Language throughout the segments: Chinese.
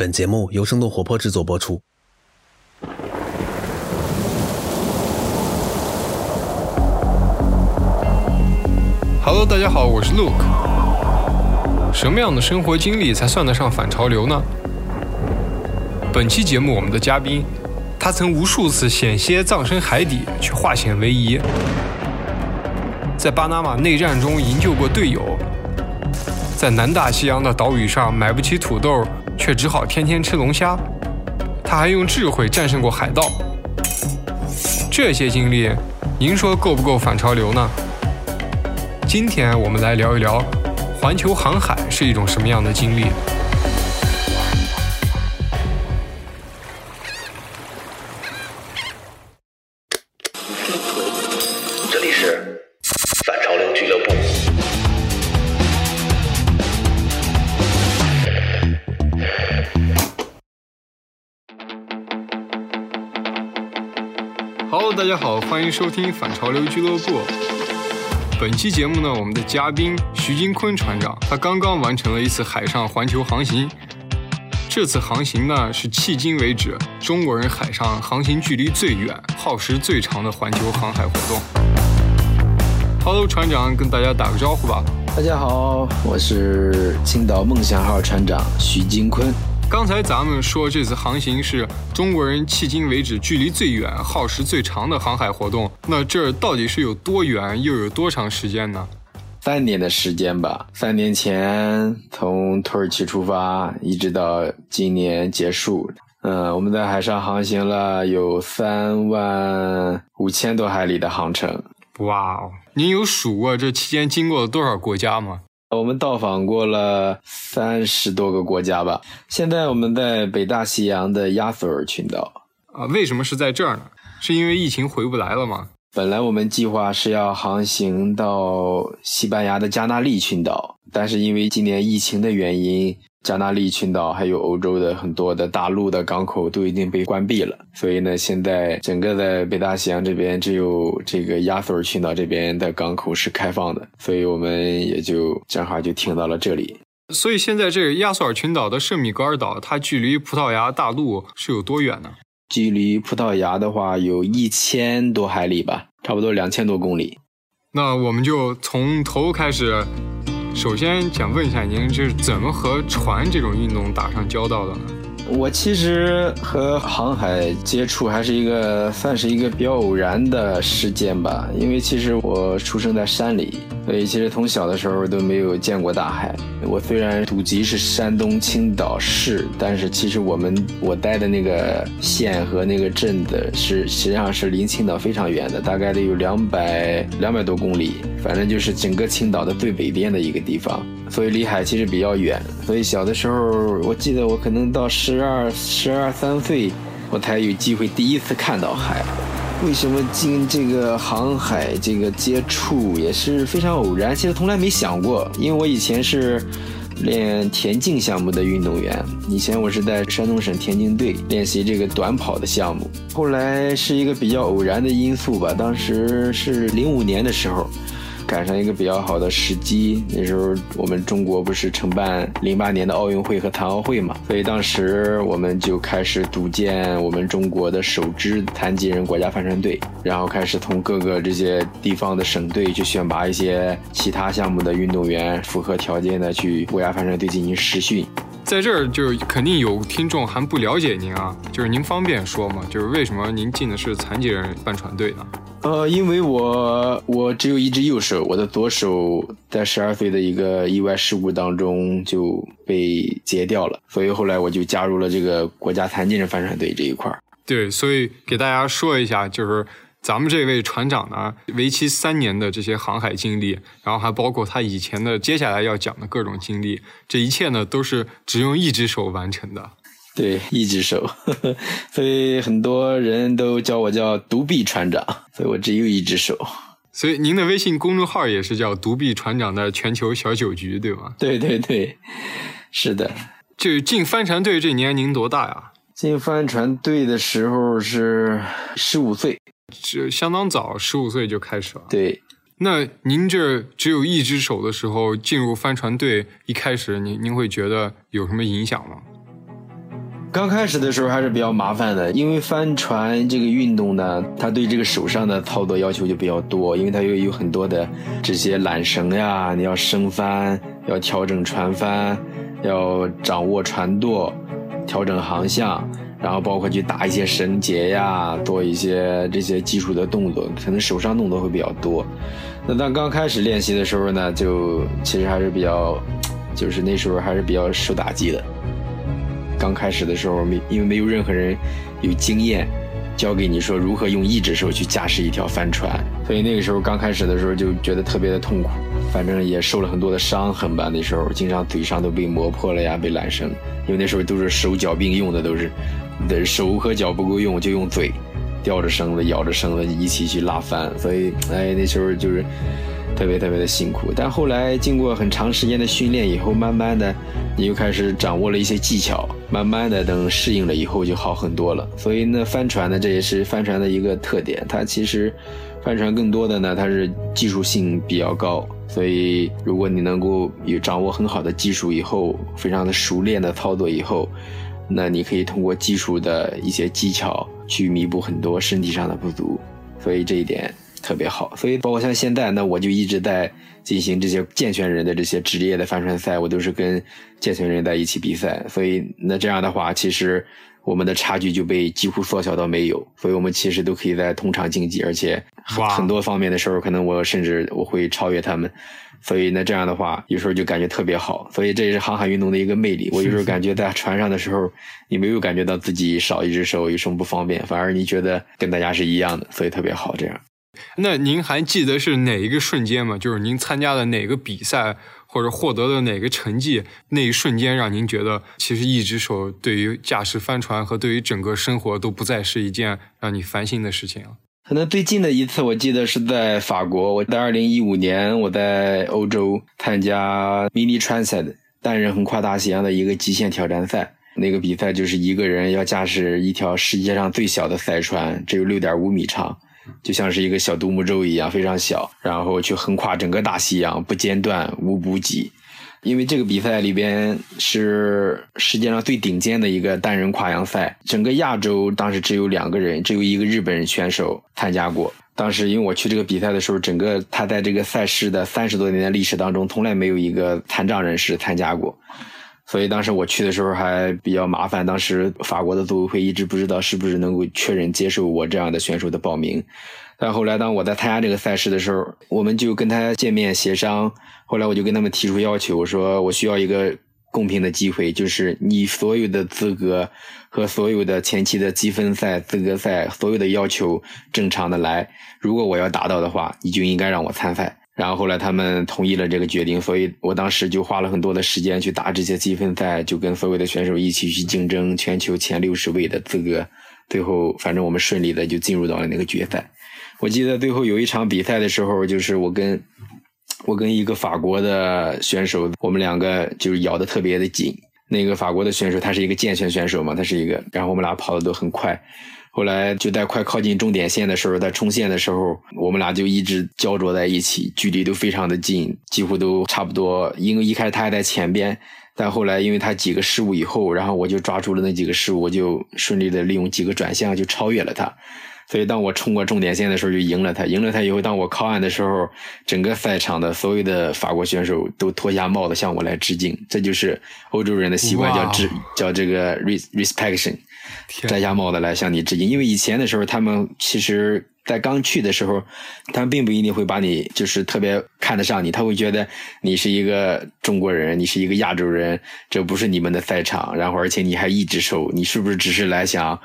本节目由生动活泼制作播出。Hello，大家好，我是 Luke。什么样的生活经历才算得上反潮流呢？本期节目，我们的嘉宾，他曾无数次险些葬身海底，却化险为夷；在巴拿马内战中营救过队友；在南大西洋的岛屿上买不起土豆，却只好天天吃龙虾。他还用智慧战胜过海盗。这些经历，您说够不够反潮流呢？今天我们来聊一聊，环球航海是一种什么样的经历。欢迎收听反潮流俱乐部。本期节目呢，我们的嘉宾徐金坤船长，他刚刚完成了一次海上环球航行。这次航行呢，是迄今为止中国人海上航行距离最远、耗时最长的环球航海活动。Hello，船长，跟大家打个招呼吧。大家好，我是青岛梦想号船长徐金坤。刚才咱们说这次航行是中国人迄今为止距离最远、耗时最长的航海活动，那这到底是有多远，又有多长时间呢？三年的时间吧，三年前从土耳其出发，一直到今年结束。嗯，我们在海上航行了有三万五千多海里的航程。哇哦，您有数过这期间经过了多少国家吗？我们到访过了三十多个国家吧。现在我们在北大西洋的亚索尔群岛。啊，为什么是在这儿呢？是因为疫情回不来了吗？本来我们计划是要航行到西班牙的加那利群岛，但是因为今年疫情的原因，加纳利群岛还有欧洲的很多的大陆的港口都已经被关闭了，所以呢，现在整个在北大西洋这边只有这个亚索尔群岛这边的港口是开放的，所以我们也就正好就停到了这里。所以现在这个亚索尔群岛的圣米格尔岛，它距离葡萄牙大陆是有多远呢？距离葡萄牙的话有一千多海里吧，差不多两千多公里。那我们就从头开始。首先想问一下您，就是怎么和船这种运动打上交道的呢？我其实和航海接触还是一个算是一个比较偶然的事件吧，因为其实我出生在山里，所以其实从小的时候都没有见过大海。我虽然祖籍是山东青岛市，但是其实我们我待的那个县和那个镇的是实际上是离青岛非常远的，大概得有两百两百多公里，反正就是整个青岛的最北边的一个地方，所以离海其实比较远。所以小的时候，我记得我可能到十二、十二三岁，我才有机会第一次看到海。为什么进这个航海这个接触也是非常偶然？其实从来没想过，因为我以前是练田径项目的运动员，以前我是在山东省田径队练习这个短跑的项目。后来是一个比较偶然的因素吧，当时是零五年的时候。赶上一个比较好的时机，那时候我们中国不是承办零八年的奥运会和残奥会嘛，所以当时我们就开始组建我们中国的首支残疾人国家帆船队，然后开始从各个这些地方的省队去选拔一些其他项目的运动员，符合条件的去国家帆船队进行实训。在这儿就肯定有听众还不了解您啊，就是您方便说吗？就是为什么您进的是残疾人帆船队呢？呃，因为我我只有一只右手，我的左手在十二岁的一个意外事故当中就被截掉了，所以后来我就加入了这个国家残疾人帆船队这一块儿。对，所以给大家说一下，就是咱们这位船长呢，为期三年的这些航海经历，然后还包括他以前的接下来要讲的各种经历，这一切呢都是只用一只手完成的。对，一只手，所以很多人都叫我叫独臂船长，所以我只有一只手。所以您的微信公众号也是叫“独臂船长”的全球小酒局，对吗？对对对，是的。就进帆船队这年您多大呀？进帆船队的时候是十五岁，这相当早，十五岁就开始了。对。那您这只有一只手的时候进入帆船队，一开始您您会觉得有什么影响吗？刚开始的时候还是比较麻烦的，因为帆船这个运动呢，它对这个手上的操作要求就比较多，因为它有有很多的这些缆绳呀，你要升帆，要调整船帆，要掌握船舵，调整航向，然后包括去打一些绳结呀，做一些这些基础的动作，可能手上动作会比较多。那当刚开始练习的时候呢，就其实还是比较，就是那时候还是比较受打击的。刚开始的时候没，因为没有任何人有经验教给你说如何用一只手去驾驶一条帆船，所以那个时候刚开始的时候就觉得特别的痛苦，反正也受了很多的伤痕吧。那时候经常嘴上都被磨破了呀，被缆绳，因为那时候都是手脚并用的，都是的手和脚不够用，就用嘴吊着绳子、咬着绳子一起去拉帆，所以哎那时候就是。特别特别的辛苦，但后来经过很长时间的训练以后，慢慢的，你又开始掌握了一些技巧，慢慢的等适应了以后就好很多了。所以呢，帆船呢，这也是帆船的一个特点。它其实，帆船更多的呢，它是技术性比较高。所以如果你能够有掌握很好的技术以后，非常的熟练的操作以后，那你可以通过技术的一些技巧去弥补很多身体上的不足。所以这一点。特别好，所以包括像现在，那我就一直在进行这些健全人的这些职业的帆船赛，我都是跟健全人在一起比赛。所以那这样的话，其实我们的差距就被几乎缩小到没有。所以我们其实都可以在同场竞技，而且很多方面的时候，可能我甚至我会超越他们。所以那这样的话，有时候就感觉特别好。所以这也是航海运动的一个魅力。我有时候感觉在船上的时候，你没有感觉到自己少一只手有什么不方便，反而你觉得跟大家是一样的，所以特别好这样。那您还记得是哪一个瞬间吗？就是您参加的哪个比赛，或者获得的哪个成绩，那一瞬间让您觉得，其实一只手对于驾驶帆船和对于整个生活都不再是一件让你烦心的事情了。可能最近的一次，我记得是在法国。我在二零一五年，我在欧洲参加 Mini Transit 单人横跨大西洋的一个极限挑战赛。那个比赛就是一个人要驾驶一条世界上最小的赛船，只有六点五米长。就像是一个小独木舟一样，非常小，然后去横跨整个大西洋，不间断，无补给。因为这个比赛里边是世界上最顶尖的一个单人跨洋赛，整个亚洲当时只有两个人，只有一个日本人选手参加过。当时因为我去这个比赛的时候，整个他在这个赛事的三十多年的历史当中，从来没有一个残障人士参加过。所以当时我去的时候还比较麻烦，当时法国的组委会一直不知道是不是能够确认接受我这样的选手的报名。但后来当我在参加这个赛事的时候，我们就跟他见面协商。后来我就跟他们提出要求，我说我需要一个公平的机会，就是你所有的资格和所有的前期的积分赛、资格赛所有的要求正常的来。如果我要达到的话，你就应该让我参赛。然后后来他们同意了这个决定，所以我当时就花了很多的时间去打这些积分赛，就跟所有的选手一起去竞争全球前六十位的资格。最后，反正我们顺利的就进入到了那个决赛。我记得最后有一场比赛的时候，就是我跟我跟一个法国的选手，我们两个就是咬的特别的紧。那个法国的选手他是一个健全选手嘛，他是一个，然后我们俩跑的都很快。后来就在快靠近终点线的时候，在冲线的时候，我们俩就一直焦灼在一起，距离都非常的近，几乎都差不多。因为一开始他还在前边，但后来因为他几个失误以后，然后我就抓住了那几个失误，我就顺利的利用几个转向就超越了他。所以当我冲过终点线的时候，就赢了他。赢了他以后，当我靠岸的时候，整个赛场的所有的法国选手都脱下帽子向我来致敬。这就是欧洲人的习惯，叫致叫这个 respect。摘下帽子来向你致敬，因为以前的时候，他们其实在刚去的时候，他们并不一定会把你就是特别看得上你，他会觉得你是一个中国人，你是一个亚洲人，这不是你们的赛场，然后而且你还一只手，你是不是只是来想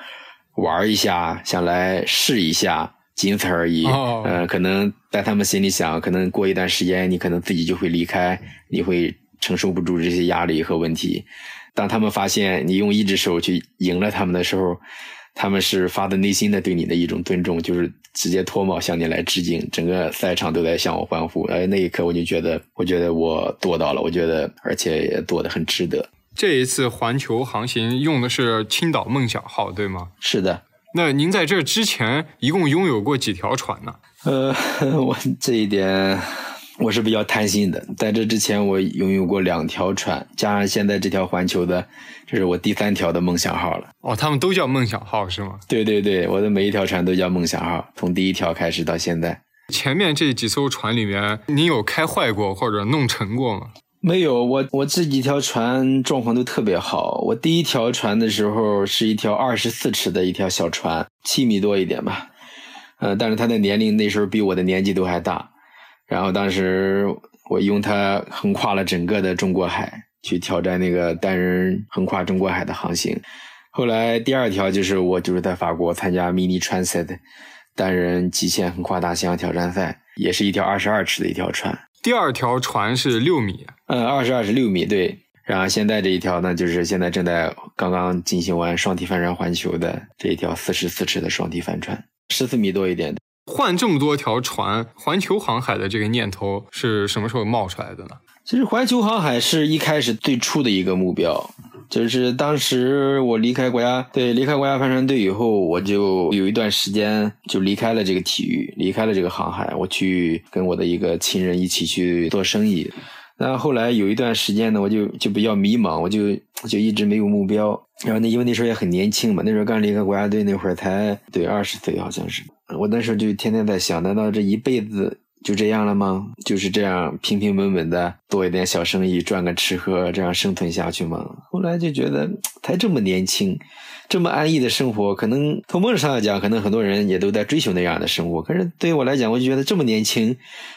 玩一下，想来试一下，仅此而已。嗯，可能在他们心里想，可能过一段时间，你可能自己就会离开，你会承受不住这些压力和问题。当他们发现你用一只手去赢了他们的时候，他们是发自内心的对你的一种尊重，就是直接脱帽向你来致敬，整个赛场都在向我欢呼。哎，那一刻我就觉得，我觉得我做到了，我觉得而且也做的很值得。这一次环球航行用的是青岛梦想号，对吗？是的。那您在这之前一共拥有过几条船呢？呃，我这一点我是比较贪心的，在这之前我拥有过两条船，加上现在这条环球的，这是我第三条的梦想号了。哦，他们都叫梦想号是吗？对对对，我的每一条船都叫梦想号，从第一条开始到现在。前面这几艘船里面，你有开坏过或者弄沉过吗？没有，我我这几条船状况都特别好。我第一条船的时候是一条二十四尺的一条小船，七米多一点吧，呃，但是它的年龄那时候比我的年纪都还大。然后当时我用它横跨了整个的中国海，去挑战那个单人横跨中国海的航行。后来第二条就是我就是在法国参加 Mini Transit 单人极限横跨大西洋挑战赛，也是一条二十二尺的一条船。第二条船是六米，嗯，二十二是六米，对。然后现在这一条呢，就是现在正在刚刚进行完双体帆船环球的这一条四十四尺的双体帆船，十四米多一点的。换这么多条船，环球航海的这个念头是什么时候冒出来的呢？其实环球航海是一开始最初的一个目标，就是当时我离开国家对离开国家帆船队以后，我就有一段时间就离开了这个体育，离开了这个航海，我去跟我的一个亲人一起去做生意。那后来有一段时间呢，我就就比较迷茫，我就就一直没有目标。然后那因为那时候也很年轻嘛，那时候刚离开国家队那会儿才对二十岁好像是。我那时候就天天在想，难道这一辈子就这样了吗？就是这样平平稳稳的做一点小生意，赚个吃喝，这样生存下去吗？后来就觉得 才这么年轻。这么安逸的生活，可能从梦上来讲，可能很多人也都在追求那样的生活。可是对于我来讲，我就觉得这么年轻，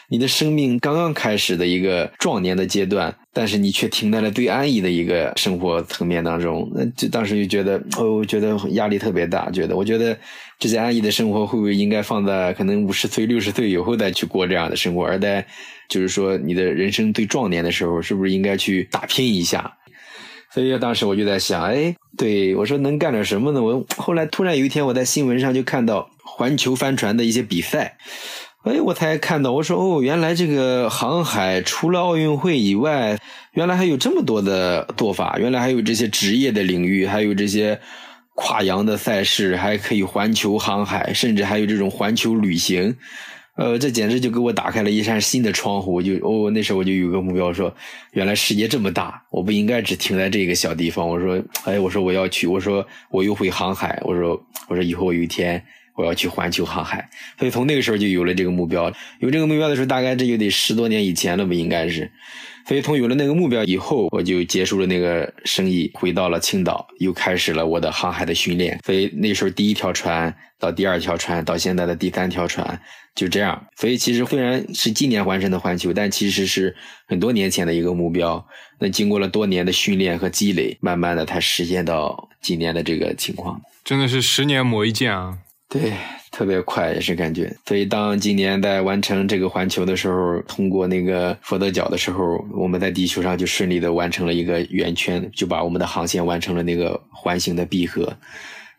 你的生命刚刚开始的一个壮年的阶段，但是你却停在了最安逸的一个生活层面当中，那就当时就觉得，哦，觉得压力特别大。觉得，我觉得这些安逸的生活会不会应该放在可能五十岁、六十岁以后再去过这样的生活，而在就是说你的人生最壮年的时候，是不是应该去打拼一下？所以当时我就在想，哎，对我说能干点什么呢？我后来突然有一天，我在新闻上就看到环球帆船的一些比赛，哎，我才看到，我说哦，原来这个航海除了奥运会以外，原来还有这么多的做法，原来还有这些职业的领域，还有这些跨洋的赛事，还可以环球航海，甚至还有这种环球旅行。呃，这简直就给我打开了一扇新的窗户。就哦，那时候我就有个目标，说原来世界这么大，我不应该只停在这个小地方。我说，哎，我说我要去，我说我又会航海，我说我说以后有一天我要去环球航海。所以从那个时候就有了这个目标。有这个目标的时候，大概这就得十多年以前了吧，应该是。所以从有了那个目标以后，我就结束了那个生意，回到了青岛，又开始了我的航海的训练。所以那时候第一条船到第二条船到现在的第三条船，就这样。所以其实虽然是今年完成的环球，但其实是很多年前的一个目标。那经过了多年的训练和积累，慢慢的才实现到今年的这个情况。真的是十年磨一剑啊！对。特别快也是感觉，所以当今年在完成这个环球的时候，通过那个佛得角的时候，我们在地球上就顺利的完成了一个圆圈，就把我们的航线完成了那个环形的闭合，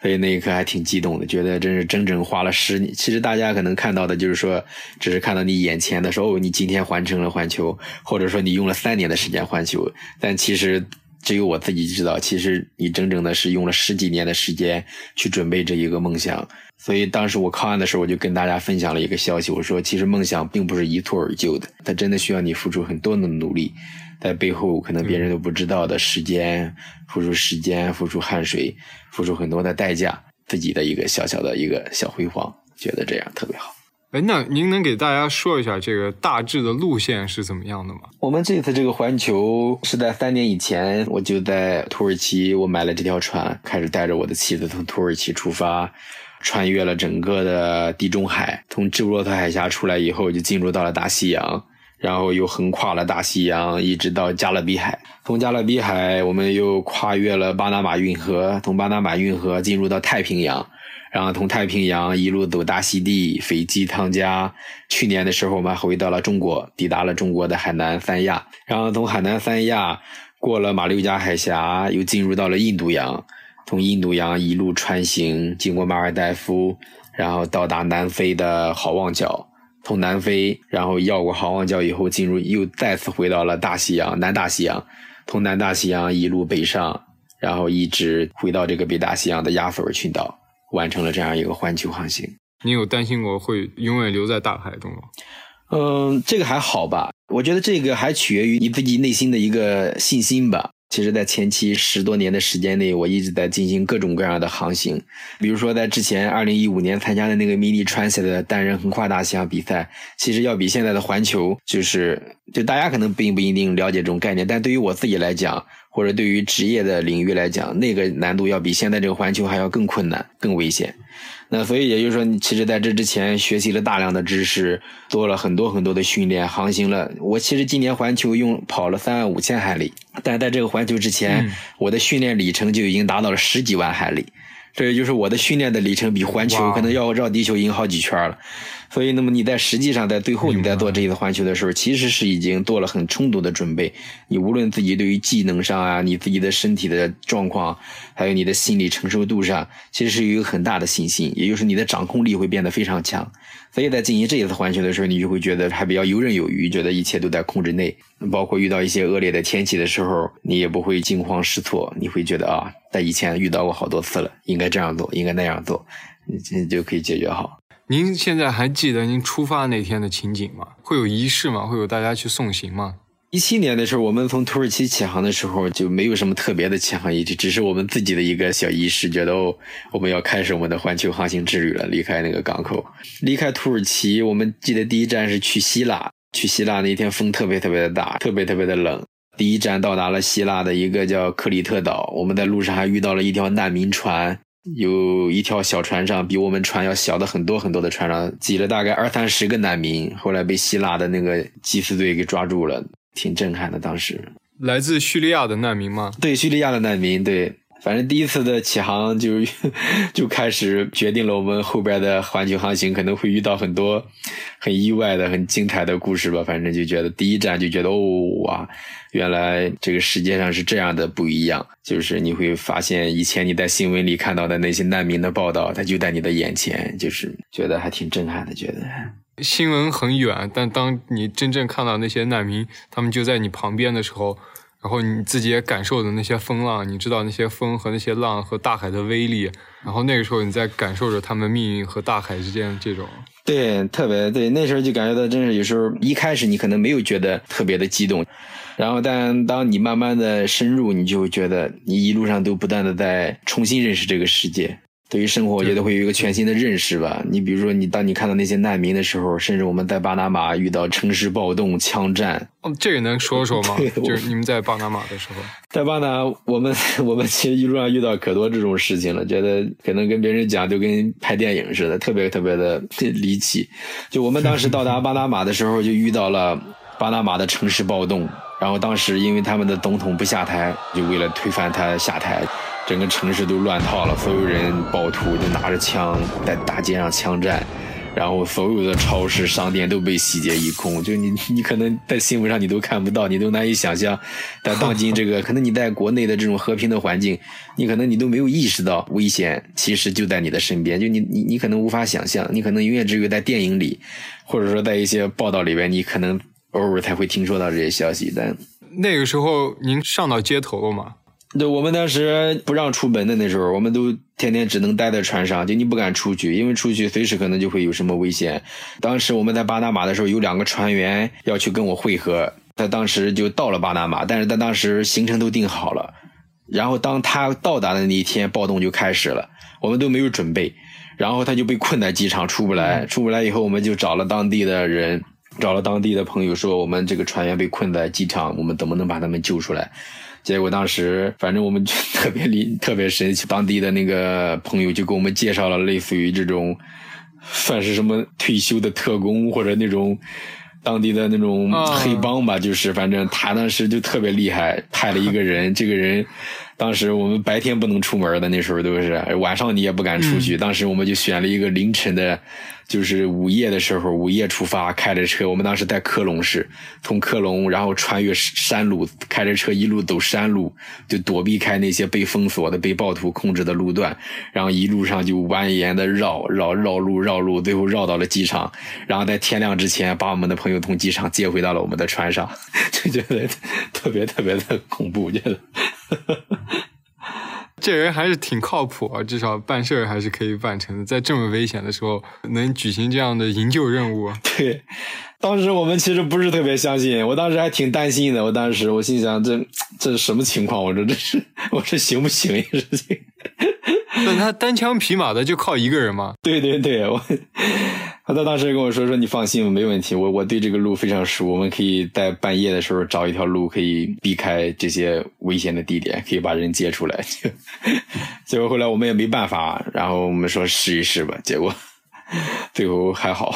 所以那一刻还挺激动的，觉得真是整整花了十年。其实大家可能看到的就是说，只是看到你眼前的时候，你今天完成了环球，或者说你用了三年的时间环球，但其实只有我自己知道，其实你整整的是用了十几年的时间去准备这一个梦想。所以当时我靠岸的时候，我就跟大家分享了一个消息，我说其实梦想并不是一蹴而就的，它真的需要你付出很多的努力，在背后可能别人都不知道的时间，付出时间，付出汗水，付出很多的代价，自己的一个小小的一个小辉煌，觉得这样特别好。哎，那您能给大家说一下这个大致的路线是怎么样的吗？我们这次这个环球是在三年以前，我就在土耳其，我买了这条船，开始带着我的妻子从土耳其出发。穿越了整个的地中海，从直布罗陀海峡出来以后，就进入到了大西洋，然后又横跨了大西洋，一直到加勒比海。从加勒比海，我们又跨越了巴拿马运河，从巴拿马运河进入到太平洋，然后从太平洋一路走大溪地、斐济、汤加。去年的时候，我们回到了中国，抵达了中国的海南三亚，然后从海南三亚过了马六甲海峡，又进入到了印度洋。从印度洋一路穿行，经过马尔代夫，然后到达南非的好望角。从南非，然后绕过好望角以后，进入又再次回到了大西洋，南大西洋。从南大西洋一路北上，然后一直回到这个北大西洋的亚弗尔群岛，完成了这样一个环球航行。你有担心过会永远留在大海中吗？嗯，这个还好吧？我觉得这个还取决于你自己内心的一个信心吧。其实，在前期十多年的时间内，我一直在进行各种各样的航行。比如说，在之前二零一五年参加的那个 Mini Transit 的单人横跨大西洋比赛，其实要比现在的环球，就是就大家可能并不一定了解这种概念，但对于我自己来讲，或者对于职业的领域来讲，那个难度要比现在这个环球还要更困难、更危险。那所以也就是说，你其实在这之前学习了大量的知识，做了很多很多的训练，航行了。我其实今年环球用跑了三万五千海里，但在这个环球之前，我的训练里程就已经达到了十几万海里。这也就是我的训练的里程比环球可能要绕地球赢好几圈了。所以，那么你在实际上在最后你在做这一次环球的时候，其实是已经做了很充足的准备。你无论自己对于技能上啊，你自己的身体的状况，还有你的心理承受度上，其实是有一个很大的信心，也就是你的掌控力会变得非常强。所以在进行这一次环球的时候，你就会觉得还比较游刃有余，觉得一切都在控制内。包括遇到一些恶劣的天气的时候，你也不会惊慌失措，你会觉得啊，在以前遇到过好多次了，应该这样做，应该那样做，你就可以解决好。您现在还记得您出发那天的情景吗？会有仪式吗？会有大家去送行吗？一七年的时候，我们从土耳其起航的时候就没有什么特别的起航仪式，只是我们自己的一个小仪式，觉得哦，我们要开始我们的环球航行之旅了。离开那个港口，离开土耳其，我们记得第一站是去希腊。去希腊那天风特别特别的大，特别特别的冷。第一站到达了希腊的一个叫克里特岛，我们在路上还遇到了一条难民船。有一条小船上，比我们船要小的很多很多的船上，挤了大概二三十个难民，后来被希腊的那个缉私队给抓住了，挺震撼的。当时来自叙利亚的难民吗？对，叙利亚的难民，对。反正第一次的起航就 就开始决定了我们后边的环球航行可能会遇到很多很意外的、很精彩的故事吧。反正就觉得第一站就觉得哦哇，原来这个世界上是这样的不一样。就是你会发现以前你在新闻里看到的那些难民的报道，它就在你的眼前，就是觉得还挺震撼的。觉得新闻很远，但当你真正看到那些难民，他们就在你旁边的时候。然后你自己也感受的那些风浪，你知道那些风和那些浪和大海的威力。然后那个时候你在感受着他们命运和大海之间这种。对，特别对，那时候就感觉到，真是有时候一开始你可能没有觉得特别的激动，然后但当你慢慢的深入，你就觉得你一路上都不断的在重新认识这个世界。对于生活，我觉得会有一个全新的认识吧。你比如说，你当你看到那些难民的时候，甚至我们在巴拿马遇到城市暴动、枪战，哦，这个能说说吗？就是你们在巴拿马的时候，在巴拿，我们我们其实一路上遇到可多这种事情了，觉得可能跟别人讲就跟拍电影似的，特别特别的离奇。就我们当时到达巴拿马的时候，就遇到了巴拿马的城市暴动，然后当时因为他们的总统不下台，就为了推翻他下台。整个城市都乱套了，所有人暴徒就拿着枪在大街上枪战，然后所有的超市、商店都被洗劫一空。就你，你可能在新闻上你都看不到，你都难以想象。但当今这个，可能你在国内的这种和平的环境，你可能你都没有意识到危险其实就在你的身边。就你，你，你可能无法想象，你可能永远只有在电影里，或者说在一些报道里边，你可能偶尔才会听说到这些消息。但那个时候您上到街头了吗？对，我们当时不让出门的那时候，我们都天天只能待在船上，就你不敢出去，因为出去随时可能就会有什么危险。当时我们在巴拿马的时候，有两个船员要去跟我会合，他当时就到了巴拿马，但是他当时行程都定好了，然后当他到达的那一天，暴动就开始了，我们都没有准备，然后他就被困在机场出不来，出不来以后，我们就找了当地的人，找了当地的朋友说，我们这个船员被困在机场，我们怎么能把他们救出来？结果当时，反正我们就 特别离特别神奇，当地的那个朋友就给我们介绍了类似于这种，算是什么退休的特工或者那种当地的那种黑帮吧，就是反正他当时就特别厉害，派了一个人，这个人。当时我们白天不能出门的，那时候都是晚上你也不敢出去。当时我们就选了一个凌晨的，就是午夜的时候，午夜出发，开着车。我们当时在科隆市，从科隆然后穿越山路，开着车一路走山路，就躲避开那些被封锁的、被暴徒控制的路段。然后一路上就蜿蜒的绕绕绕路绕路，最后绕到了机场。然后在天亮之前，把我们的朋友从机场接回到了我们的船上，就觉得特别特别的恐怖，觉得。这人还是挺靠谱啊，至少办事儿还是可以办成的，在这么危险的时候能举行这样的营救任务。对，当时我们其实不是特别相信，我当时还挺担心的。我当时我心想，这这是什么情况？我说这是我这行不行？这事情。那他单枪匹马的就靠一个人吗？对对对，我他当时跟我说说你放心，没问题，我我对这个路非常熟，我们可以在半夜的时候找一条路，可以避开这些危险的地点，可以把人接出来。结果后来我们也没办法，然后我们说试一试吧，结果最后还好，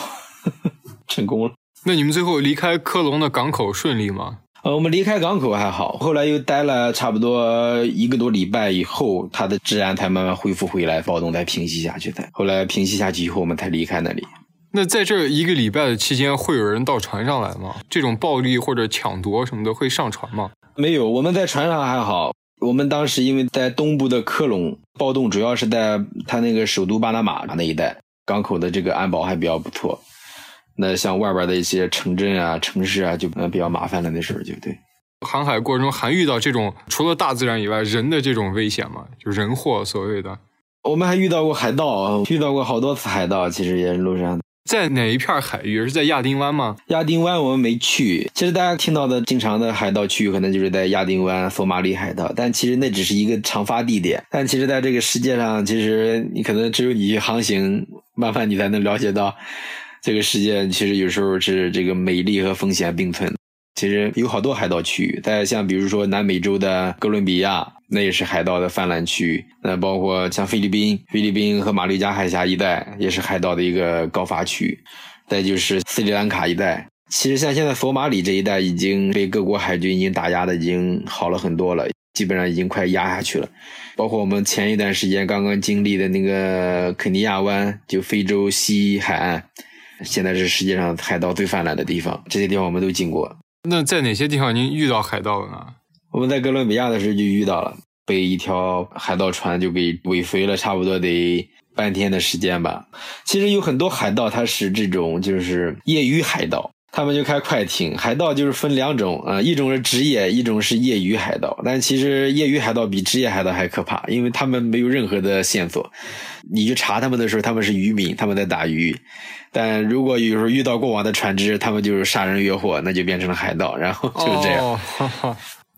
成功了。那你们最后离开科隆的港口顺利吗？呃，我们离开港口还好，后来又待了差不多一个多礼拜以后，它的治安才慢慢恢复回来，暴动才平息下去的。后来平息下去以后，我们才离开那里。那在这一个礼拜的期间，会有人到船上来吗？这种暴力或者抢夺什么的会上船吗？没有，我们在船上还好。我们当时因为在东部的科隆，暴动主要是在他那个首都巴拿马那一带，港口的这个安保还比较不错。那像外边的一些城镇啊、城市啊，就比较麻烦了。那时候就对。航海过程中还遇到这种除了大自然以外人的这种危险吗？就人祸所谓的。我们还遇到过海盗，遇到过好多次海盗，其实也是路上。在哪一片海域？是在亚丁湾吗？亚丁湾我们没去。其实大家听到的经常的海盗区域，可能就是在亚丁湾、索马里海盗，但其实那只是一个常发地点。但其实在这个世界上，其实你可能只有你去航行，慢慢你才能了解到。这个世界其实有时候是这个美丽和风险并存。其实有好多海盗区域，在像比如说南美洲的哥伦比亚，那也是海盗的泛滥区域。那包括像菲律宾，菲律宾和马六甲海峡一带也是海盗的一个高发区。再就是斯里兰卡一带，其实像现在索马里这一带已经被各国海军已经打压的已经好了很多了，基本上已经快压下去了。包括我们前一段时间刚刚经历的那个肯尼亚湾，就非洲西海岸。现在是世界上海盗最泛滥的地方，这些地方我们都经过。那在哪些地方您遇到海盗了呢？我们在哥伦比亚的时候就遇到了，被一条海盗船就给尾随了，差不多得半天的时间吧。其实有很多海盗，他是这种就是业余海盗。他们就开快艇，海盗就是分两种啊，一种是职业，一种是业余海盗。但其实业余海盗比职业海盗还可怕，因为他们没有任何的线索。你去查他们的时候，他们是渔民，他们在打鱼。但如果有时候遇到过往的船只，他们就是杀人越货，那就变成了海盗，然后就是这样。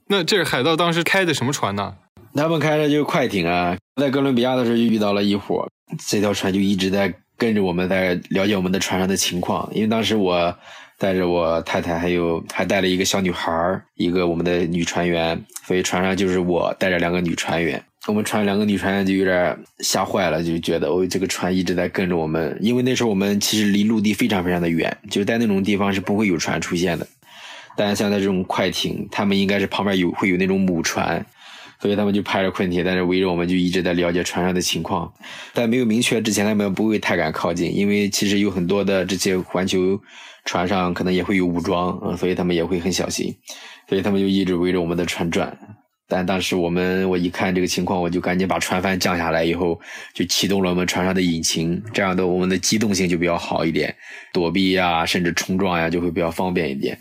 那这个海盗当时开的什么船呢？他们开的就是快艇啊。在哥伦比亚的时候就遇到了一伙，这条船就一直在跟着我们，在了解我们的船上的情况。因为当时我。带着我太太，还有还带了一个小女孩一个我们的女船员，所以船上就是我带着两个女船员。我们船两个女船员就有点吓坏了，就觉得哦，这个船一直在跟着我们。因为那时候我们其实离陆地非常非常的远，就在那种地方是不会有船出现的。但是像在这种快艇，他们应该是旁边有会有那种母船，所以他们就派着快艇，但是围着我们就一直在了解船上的情况。但没有明确之前，他们不会太敢靠近，因为其实有很多的这些环球。船上可能也会有武装，嗯，所以他们也会很小心，所以他们就一直围着我们的船转。但当时我们我一看这个情况，我就赶紧把船帆降下来，以后就启动了我们船上的引擎，这样的我们的机动性就比较好一点，躲避呀，甚至冲撞呀，就会比较方便一点。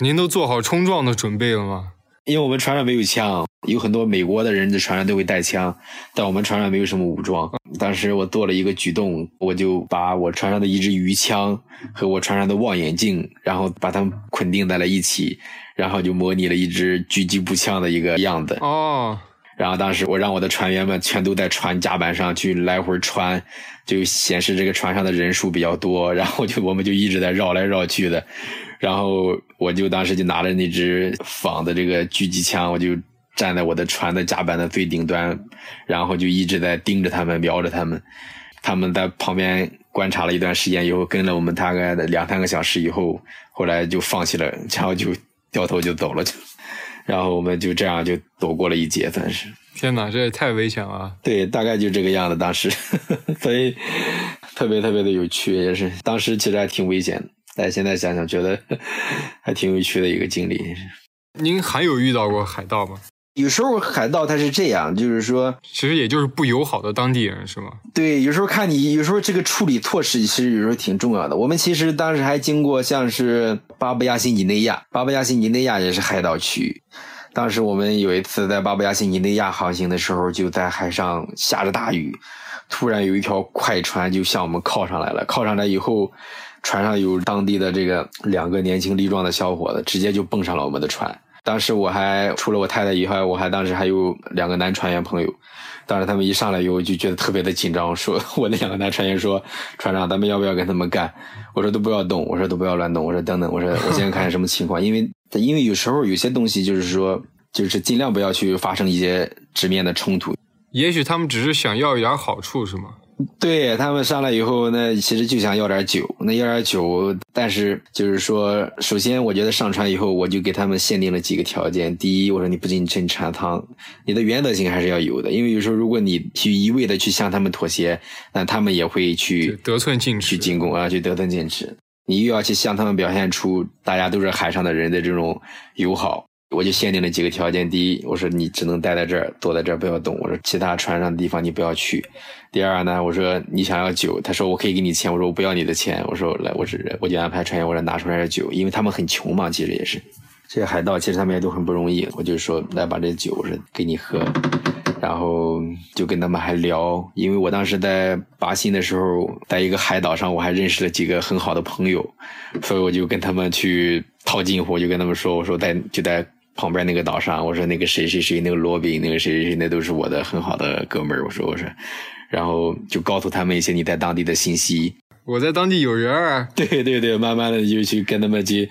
您都做好冲撞的准备了吗？因为我们船上没有枪，有很多美国的人在船上都会带枪，但我们船上没有什么武装。当时我做了一个举动，我就把我船上的一支鱼枪和我船上的望远镜，然后把它们捆定在了一起，然后就模拟了一支狙击步枪的一个样子。哦。然后当时我让我的船员们全都在船甲板上去来回穿，就显示这个船上的人数比较多，然后就我们就一直在绕来绕去的。然后我就当时就拿着那支仿的这个狙击枪，我就站在我的船的甲板的最顶端，然后就一直在盯着他们，瞄着他们。他们在旁边观察了一段时间以后，跟了我们大概的两三个小时以后，后来就放弃了，然后就掉头就走了，就。然后我们就这样就躲过了一劫，算是。天哪，这也太危险了。对，大概就这个样子，当时，所以特别特别的有趣，也是当时其实还挺危险的。但现在想想，觉得 还挺有趣的一个经历。您还有遇到过海盗吗？有时候海盗他是这样，就是说，其实也就是不友好的当地人，是吗？对，有时候看你，有时候这个处理措施其实有时候挺重要的。我们其实当时还经过像是巴布亚新几内亚，巴布亚新几内亚也是海盗区，当时我们有一次在巴布亚新几内亚航行的时候，就在海上下着大雨，突然有一条快船就向我们靠上来了。靠上来以后，船上有当地的这个两个年轻力壮的小伙子，直接就蹦上了我们的船。当时我还除了我太太以外，我还当时还有两个男船员朋友。当时他们一上来以后就觉得特别的紧张，说 我那两个男船员说：“船长，咱们要不要跟他们干？”我说：“都不要动。”我说：“都不要乱动。”我说：“等等。”我说：“我先看看什么情况。”因为因为有时候有些东西就是说，就是尽量不要去发生一些直面的冲突。也许他们只是想要一点好处，是吗？对他们上来以后，那其实就想要点酒，那要点酒，但是就是说，首先我觉得上船以后，我就给他们限定了几个条件。第一，我说你不仅进船舱，你的原则性还是要有的，因为有时候如果你去一味的去向他们妥协，那他们也会去得寸进尺，去进攻啊，去得寸进尺。你又要去向他们表现出大家都是海上的人的这种友好。我就限定了几个条件：第一，我说你只能待在这儿，坐在这儿不要动；我说其他船上的地方你不要去。第二呢，我说你想要酒，他说我可以给你钱，我说我不要你的钱，我说来，我只我就安排船员，我说拿出来点酒，因为他们很穷嘛，其实也是。这些海盗，其实他们也都很不容易。我就说来把这酒，我说给你喝，然后就跟他们还聊，因为我当时在巴新的时候，在一个海岛上，我还认识了几个很好的朋友，所以我就跟他们去套近乎，我就跟他们说，我说在就在。旁边那个岛上，我说那个谁谁谁，那个罗宾，那个谁谁谁，那都是我的很好的哥们儿。我说我说，然后就告诉他们一些你在当地的信息。我在当地有人儿。对对对，慢慢的就去跟他们去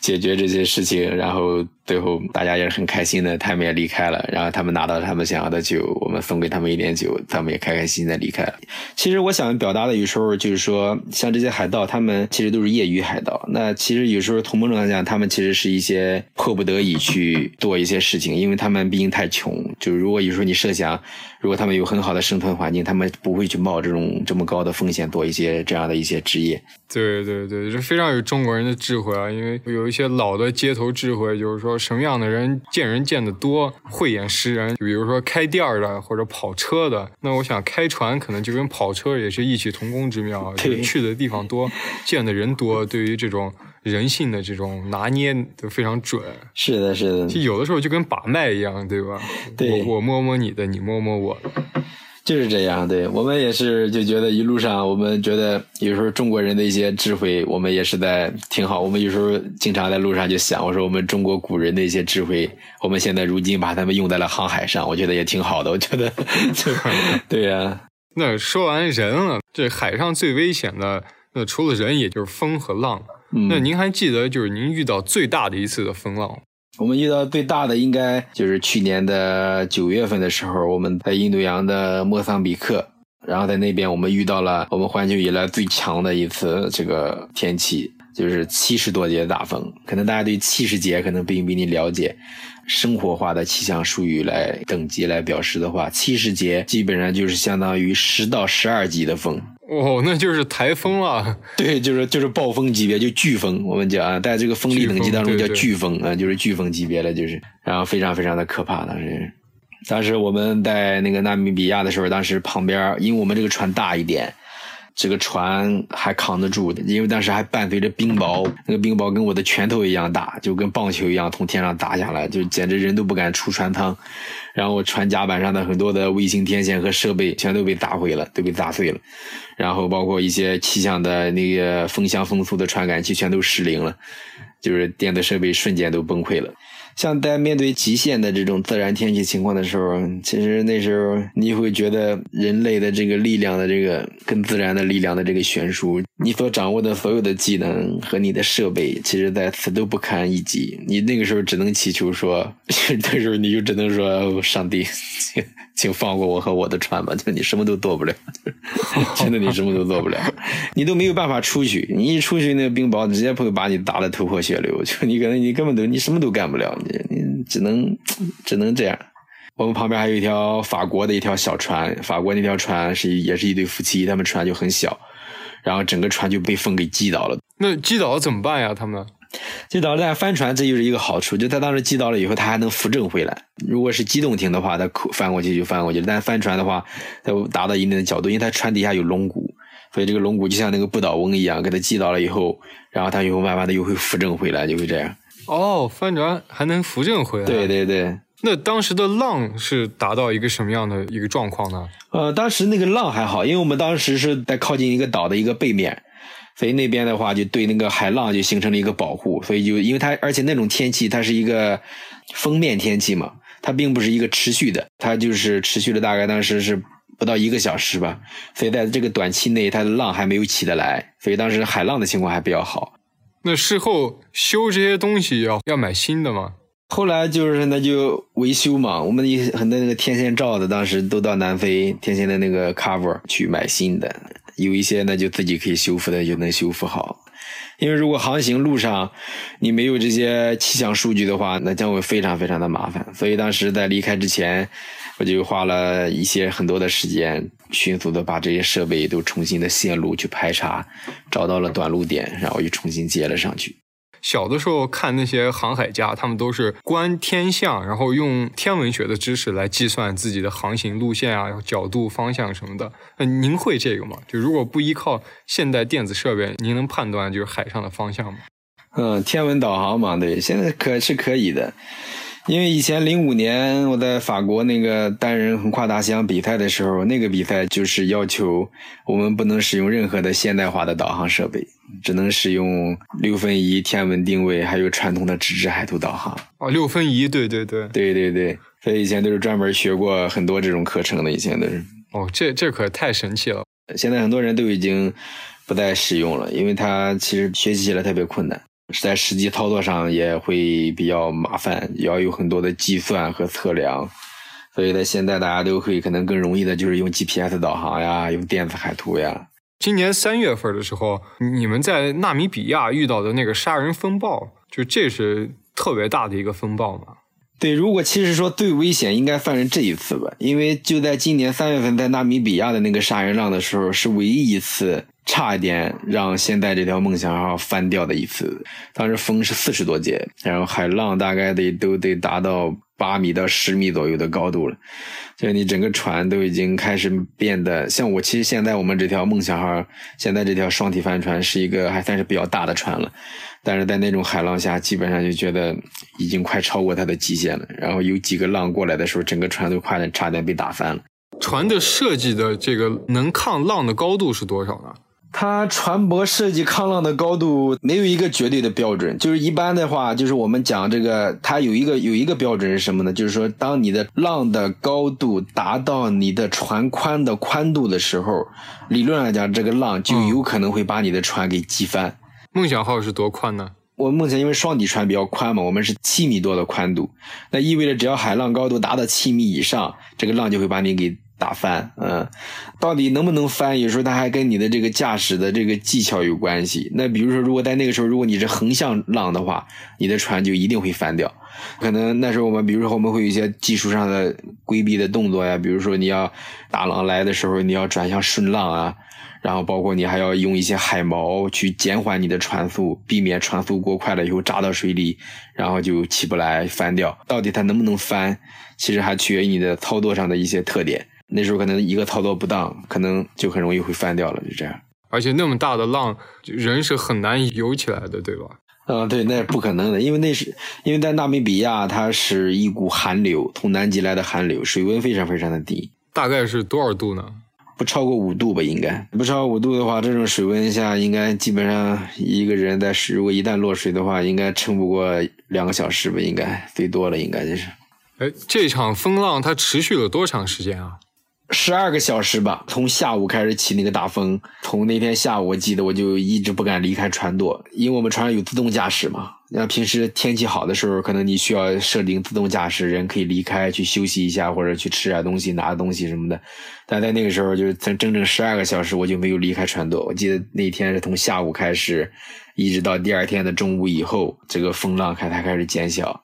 解决这些事情，然后。最后大家也是很开心的，他们也离开了，然后他们拿到他们想要的酒，我们送给他们一点酒，他们也开开心心的离开了。其实我想表达的有时候就是说，像这些海盗，他们其实都是业余海盗。那其实有时候从某种来讲，他们其实是一些迫不得已去做一些事情，因为他们毕竟太穷。就如果有时候你设想，如果他们有很好的生存环境，他们不会去冒这种这么高的风险做一些这样的一些职业。对对对，这非常有中国人的智慧啊！因为有一些老的街头智慧，就是说。什么样的人见人见得多，慧眼识人？比如说开店的或者跑车的，那我想开船可能就跟跑车也是异曲同工之妙。就是去的地方多，见的人多，对于这种人性的这种拿捏都非常准。是的，是的，就有的时候就跟把脉一样，对吧？对，我摸摸你的，你摸摸我的。就是这样，对我们也是就觉得一路上，我们觉得有时候中国人的一些智慧，我们也是在挺好。我们有时候经常在路上就想，我说我们中国古人的一些智慧，我们现在如今把他们用在了航海上，我觉得也挺好的。我觉得，对呀。那说完人了，这海上最危险的，那除了人，也就是风和浪。那您还记得就是您遇到最大的一次的风浪？我们遇到最大的应该就是去年的九月份的时候，我们在印度洋的莫桑比克，然后在那边我们遇到了我们环球以来最强的一次这个天气，就是七十多节大风。可能大家对七十节可能并不一定了解，生活化的气象术语来等级来表示的话，七十节基本上就是相当于十到十二级的风。哦，那就是台风啊。对，就是就是暴风级别，就飓风。我们讲啊，在这个风力等级当中叫飓风啊，就是飓风级别的，就是然后非常非常的可怕。当时，当时我们在那个纳米比亚的时候，当时旁边因为我们这个船大一点。这个船还扛得住，因为当时还伴随着冰雹，那个冰雹跟我的拳头一样大，就跟棒球一样从天上砸下来，就简直人都不敢出船舱。然后船甲板上的很多的卫星天线和设备全都被砸毁了，都被砸碎了。然后包括一些气象的那个风向风速的传感器全都失灵了，就是电子设备瞬间都崩溃了。像在面对极限的这种自然天气情况的时候，其实那时候你会觉得人类的这个力量的这个跟自然的力量的这个悬殊，你所掌握的所有的技能和你的设备，其实在此都不堪一击。你那个时候只能祈求说，那时候你就只能说，上帝，请 请放过我和我的船吧，就你什么都做不了，真的你什么都做不了，你都没有办法出去，你一出去那个冰雹直接会把你打得头破血流，就你可能你根本都你什么都干不了。你只能只能这样。我们旁边还有一条法国的一条小船，法国那条船是也是一对夫妻，他们船就很小，然后整个船就被风给击倒了。那击倒了怎么办呀？他们击倒了但翻船，这就是一个好处，就他当时击倒了以后，他还能扶正回来。如果是机动艇的话，他翻过去就翻过去；但翻船的话，它达到一定的角度，因为它船底下有龙骨，所以这个龙骨就像那个不倒翁一样，给它击倒了以后，然后它以后慢慢的又会扶正回来，就会这样。哦，翻船还能扶正回来。对对对。那当时的浪是达到一个什么样的一个状况呢？呃，当时那个浪还好，因为我们当时是在靠近一个岛的一个背面，所以那边的话就对那个海浪就形成了一个保护，所以就因为它而且那种天气它是一个封面天气嘛，它并不是一个持续的，它就是持续了大概当时是不到一个小时吧，所以在这个短期内它的浪还没有起得来，所以当时海浪的情况还比较好。那事后修这些东西要要买新的吗？后来就是那就维修嘛，我们一很多那个天线罩子，当时都到南非天线的那个 cover 去买新的，有一些呢就自己可以修复的就能修复好。因为如果航行路上你没有这些气象数据的话，那将会非常非常的麻烦。所以当时在离开之前，我就花了一些很多的时间，迅速的把这些设备都重新的线路去排查，找到了短路点，然后又重新接了上去。小的时候看那些航海家，他们都是观天象，然后用天文学的知识来计算自己的航行路线啊、角度、方向什么的。呃您会这个吗？就如果不依靠现代电子设备，您能判断就是海上的方向吗？嗯，天文导航嘛，对，现在可是可以的。因为以前零五年我在法国那个单人横跨大西洋比赛的时候，那个比赛就是要求我们不能使用任何的现代化的导航设备，只能使用六分仪天文定位，还有传统的纸质海图导航。哦，六分仪，对对对，对对对，所以以前都是专门学过很多这种课程的，以前都是。哦，这这可太神奇了。现在很多人都已经不再使用了，因为它其实学习起来特别困难。在实际操作上也会比较麻烦，要有很多的计算和测量，所以在现在大家都会可能更容易的就是用 GPS 导航呀，用电子海图呀。今年三月份的时候，你们在纳米比亚遇到的那个杀人风暴，就这是特别大的一个风暴嘛？对，如果其实说最危险，应该算是这一次吧，因为就在今年三月份在纳米比亚的那个杀人浪的时候，是唯一一次。差一点让现在这条梦想号翻掉的一次，当时风是四十多节，然后海浪大概得都得达到八米到十米左右的高度了，就是你整个船都已经开始变得像我。其实现在我们这条梦想号，现在这条双体帆船是一个还算是比较大的船了，但是在那种海浪下，基本上就觉得已经快超过它的极限了。然后有几个浪过来的时候，整个船都快点差点被打翻了。船的设计的这个能抗浪的高度是多少呢？它船舶设计抗浪的高度没有一个绝对的标准，就是一般的话，就是我们讲这个，它有一个有一个标准是什么呢？就是说，当你的浪的高度达到你的船宽的宽度的时候，理论上讲，这个浪就有可能会把你的船给击翻。梦想号是多宽呢？我梦想因为双底船比较宽嘛，我们是七米多的宽度，那意味着只要海浪高度达到七米以上，这个浪就会把你给。打翻，嗯，到底能不能翻？有时候它还跟你的这个驾驶的这个技巧有关系。那比如说，如果在那个时候，如果你是横向浪的话，你的船就一定会翻掉。可能那时候我们，比如说我们会有一些技术上的规避的动作呀，比如说你要大浪来的时候，你要转向顺浪啊。然后包括你还要用一些海锚去减缓你的船速，避免船速过快了以后扎到水里，然后就起不来翻掉。到底它能不能翻，其实还取决于你的操作上的一些特点。那时候可能一个操作不当，可能就很容易会翻掉了，就这样。而且那么大的浪，人是很难游起来的，对吧？嗯，对，那是不可能的，因为那是因为在纳米比亚，它是一股寒流，从南极来的寒流，水温非常非常的低，大概是多少度呢？不超过五度吧，应该不超过五度的话，这种水温下，应该基本上一个人在如果一旦落水的话，应该撑不过两个小时吧，应该最多了，应该就是。哎，这场风浪它持续了多长时间啊？十二个小时吧，从下午开始起那个大风，从那天下午我记得我就一直不敢离开船舵，因为我们船上有自动驾驶嘛。那平时天气好的时候，可能你需要设定自动驾驶，人可以离开去休息一下，或者去吃点东西、拿东西什么的。但在那个时候，就是整整十二个小时，我就没有离开船舵。我记得那天是从下午开始，一直到第二天的中午以后，这个风浪才开始减小，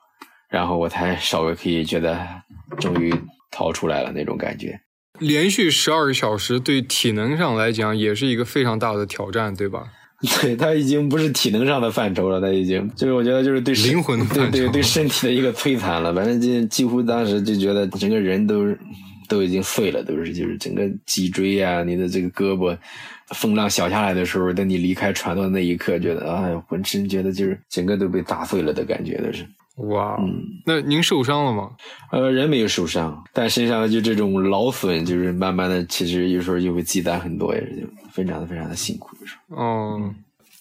然后我才稍微可以觉得终于逃出来了那种感觉。连续十二个小时，对体能上来讲也是一个非常大的挑战，对吧？对他已经不是体能上的范畴了，他已经就是我觉得就是对灵魂的对对对身体的一个摧残了。反正就几乎当时就觉得整个人都 都已经碎了，都是就是整个脊椎啊，你的这个胳膊，风浪小下来的时候，等你离开船的那一刻，觉得哎呀，浑身觉得就是整个都被打碎了的感觉，都是。哇，那您受伤了吗？呃，人没有受伤，但身上就这种劳损，就是慢慢的，其实有时候就会积攒很多，也是就非常的非常的辛苦。哦，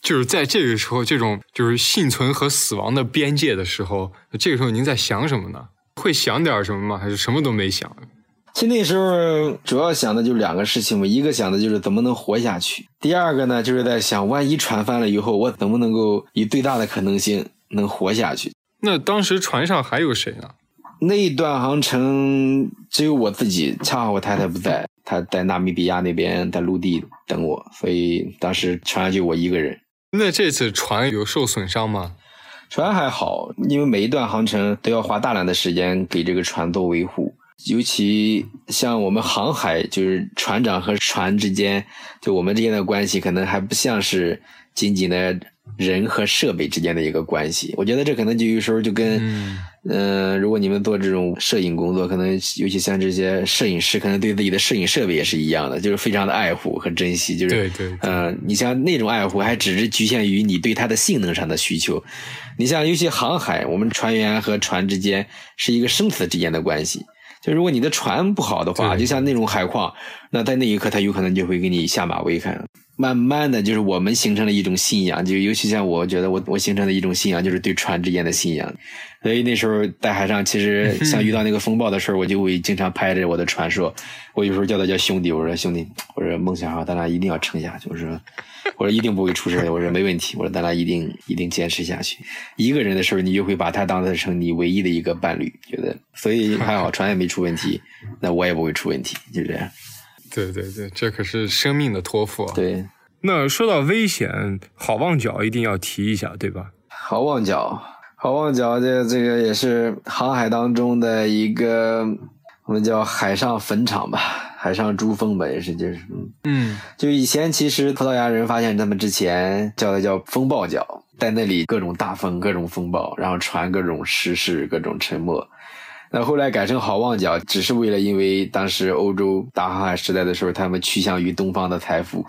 就是在这个时候，这种就是幸存和死亡的边界的时候，这个时候您在想什么呢？会想点什么吗？还是什么都没想？其实那时候主要想的就两个事情嘛，一个想的就是怎么能活下去，第二个呢，就是在想万一船翻了以后，我能不能够以最大的可能性能活下去。那当时船上还有谁呢？那一段航程只有我自己，恰好我太太不在，她在纳米比亚那边在陆地等我，所以当时船上就我一个人。那这次船有受损伤吗？船还好，因为每一段航程都要花大量的时间给这个船做维护，尤其像我们航海，就是船长和船之间，就我们之间的关系，可能还不像是仅仅的。人和设备之间的一个关系，我觉得这可能就有时候就跟，嗯，如果你们做这种摄影工作，可能尤其像这些摄影师，可能对自己的摄影设备也是一样的，就是非常的爱护和珍惜。就是，对对，嗯，你像那种爱护，还只是局限于你对它的性能上的需求。你像尤其航海，我们船员和船之间是一个生死之间的关系。就如果你的船不好的话，就像那种海况，那在那一刻，他有可能就会给你下马威看。慢慢的就是我们形成了一种信仰，就尤其像我觉得我我形成的一种信仰，就是对船之间的信仰。所以那时候在海上，其实像遇到那个风暴的时候，我就会经常拍着我的船说，我有时候叫他叫兄弟，我说兄弟，我说梦想啊，咱俩一定要撑下去，我说我说一定不会出事的我说没问题，我说咱俩一定一定坚持下去。一个人的时候，你就会把他当成你唯一的一个伴侣，觉得所以还好，船也没出问题，那我也不会出问题，就这样。对对对，这可是生命的托付啊。对，那说到危险，好望角一定要提一下，对吧？好望角，好望角，这这个也是航海当中的一个，我们叫海上坟场吧，海上珠峰吧，也是就是，嗯，就以前其实葡萄牙人发现他们之前叫它叫风暴角，在那里各种大风，各种风暴，然后船各种失事，各种沉没。那后来改成好望角，只是为了因为当时欧洲大航海时代的时候，他们趋向于东方的财富，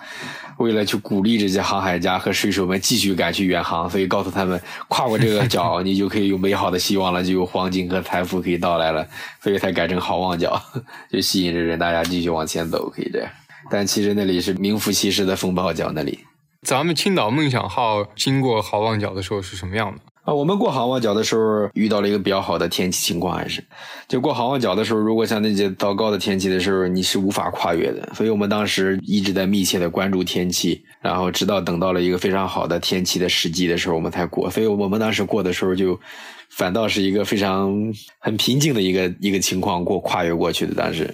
为了去鼓励这些航海家和水手们继续赶去远航，所以告诉他们跨过这个角，你就可以有美好的希望了，就有黄金和财富可以到来了，所以才改成好望角，就吸引着人大家继续往前走，可以这样。但其实那里是名副其实的风暴角，那里。咱们青岛梦想号经过好望角的时候是什么样的？啊，我们过好望角的时候遇到了一个比较好的天气情况，还是就过好望角的时候，如果像那些糟糕的天气的时候，你是无法跨越的。所以我们当时一直在密切的关注天气，然后直到等到了一个非常好的天气的时机的时候，我们才过。所以我们当时过的时候，就反倒是一个非常很平静的一个一个情况过跨越过去的。当时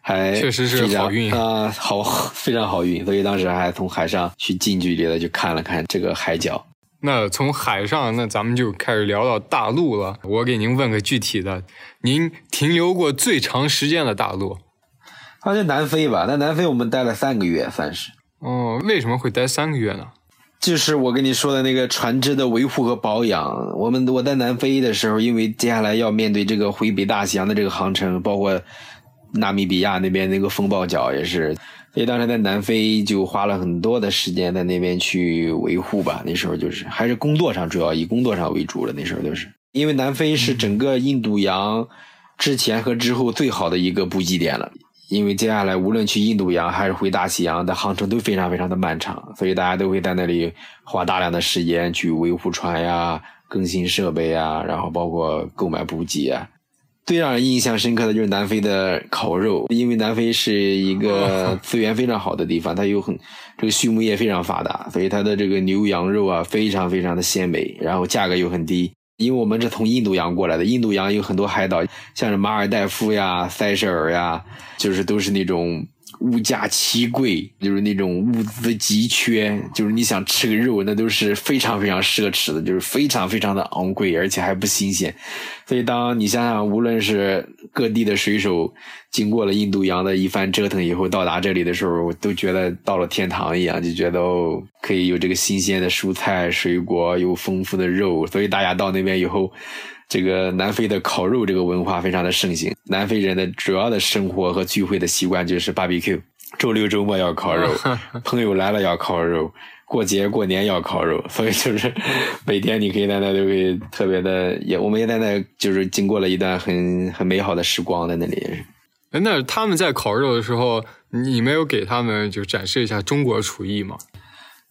还确实是好运啊，好非常好运。所以当时还从海上去近距离的去看了看这个海角。那从海上，那咱们就开始聊到大陆了。我给您问个具体的，您停留过最长时间的大陆？好像南非吧？在南非我们待了三个月，算是。哦，为什么会待三个月呢？就是我跟你说的那个船只的维护和保养。我们我在南非的时候，因为接下来要面对这个回北大西洋的这个航程，包括纳米比亚那边那个风暴角也是。所以当时在南非就花了很多的时间在那边去维护吧。那时候就是还是工作上主要以工作上为主了。那时候就是因为南非是整个印度洋之前和之后最好的一个补给点了。因为接下来无论去印度洋还是回大西洋的航程都非常非常的漫长，所以大家都会在那里花大量的时间去维护船呀、更新设备呀，然后包括购买补给啊。最让人印象深刻的就是南非的烤肉，因为南非是一个 资源非常好的地方，它有很这个畜牧业非常发达，所以它的这个牛羊肉啊非常非常的鲜美，然后价格又很低。因为我们是从印度洋过来的，印度洋有很多海岛，像是马尔代夫呀、塞舌尔呀，就是都是那种。物价奇贵，就是那种物资急缺，就是你想吃个肉，那都是非常非常奢侈的，就是非常非常的昂贵，而且还不新鲜。所以，当你想想，无论是各地的水手经过了印度洋的一番折腾以后，到达这里的时候，都觉得到了天堂一样，就觉得哦，可以有这个新鲜的蔬菜、水果，有丰富的肉。所以，大家到那边以后。这个南非的烤肉这个文化非常的盛行。南非人的主要的生活和聚会的习惯就是 barbecue，周六周末要烤肉，朋友来了要烤肉，过节过年要烤肉，所以就是每天你可以在那都会特别的，也我们也在那就是经过了一段很很美好的时光在那里。哎，那他们在烤肉的时候，你没有给他们就展示一下中国厨艺吗？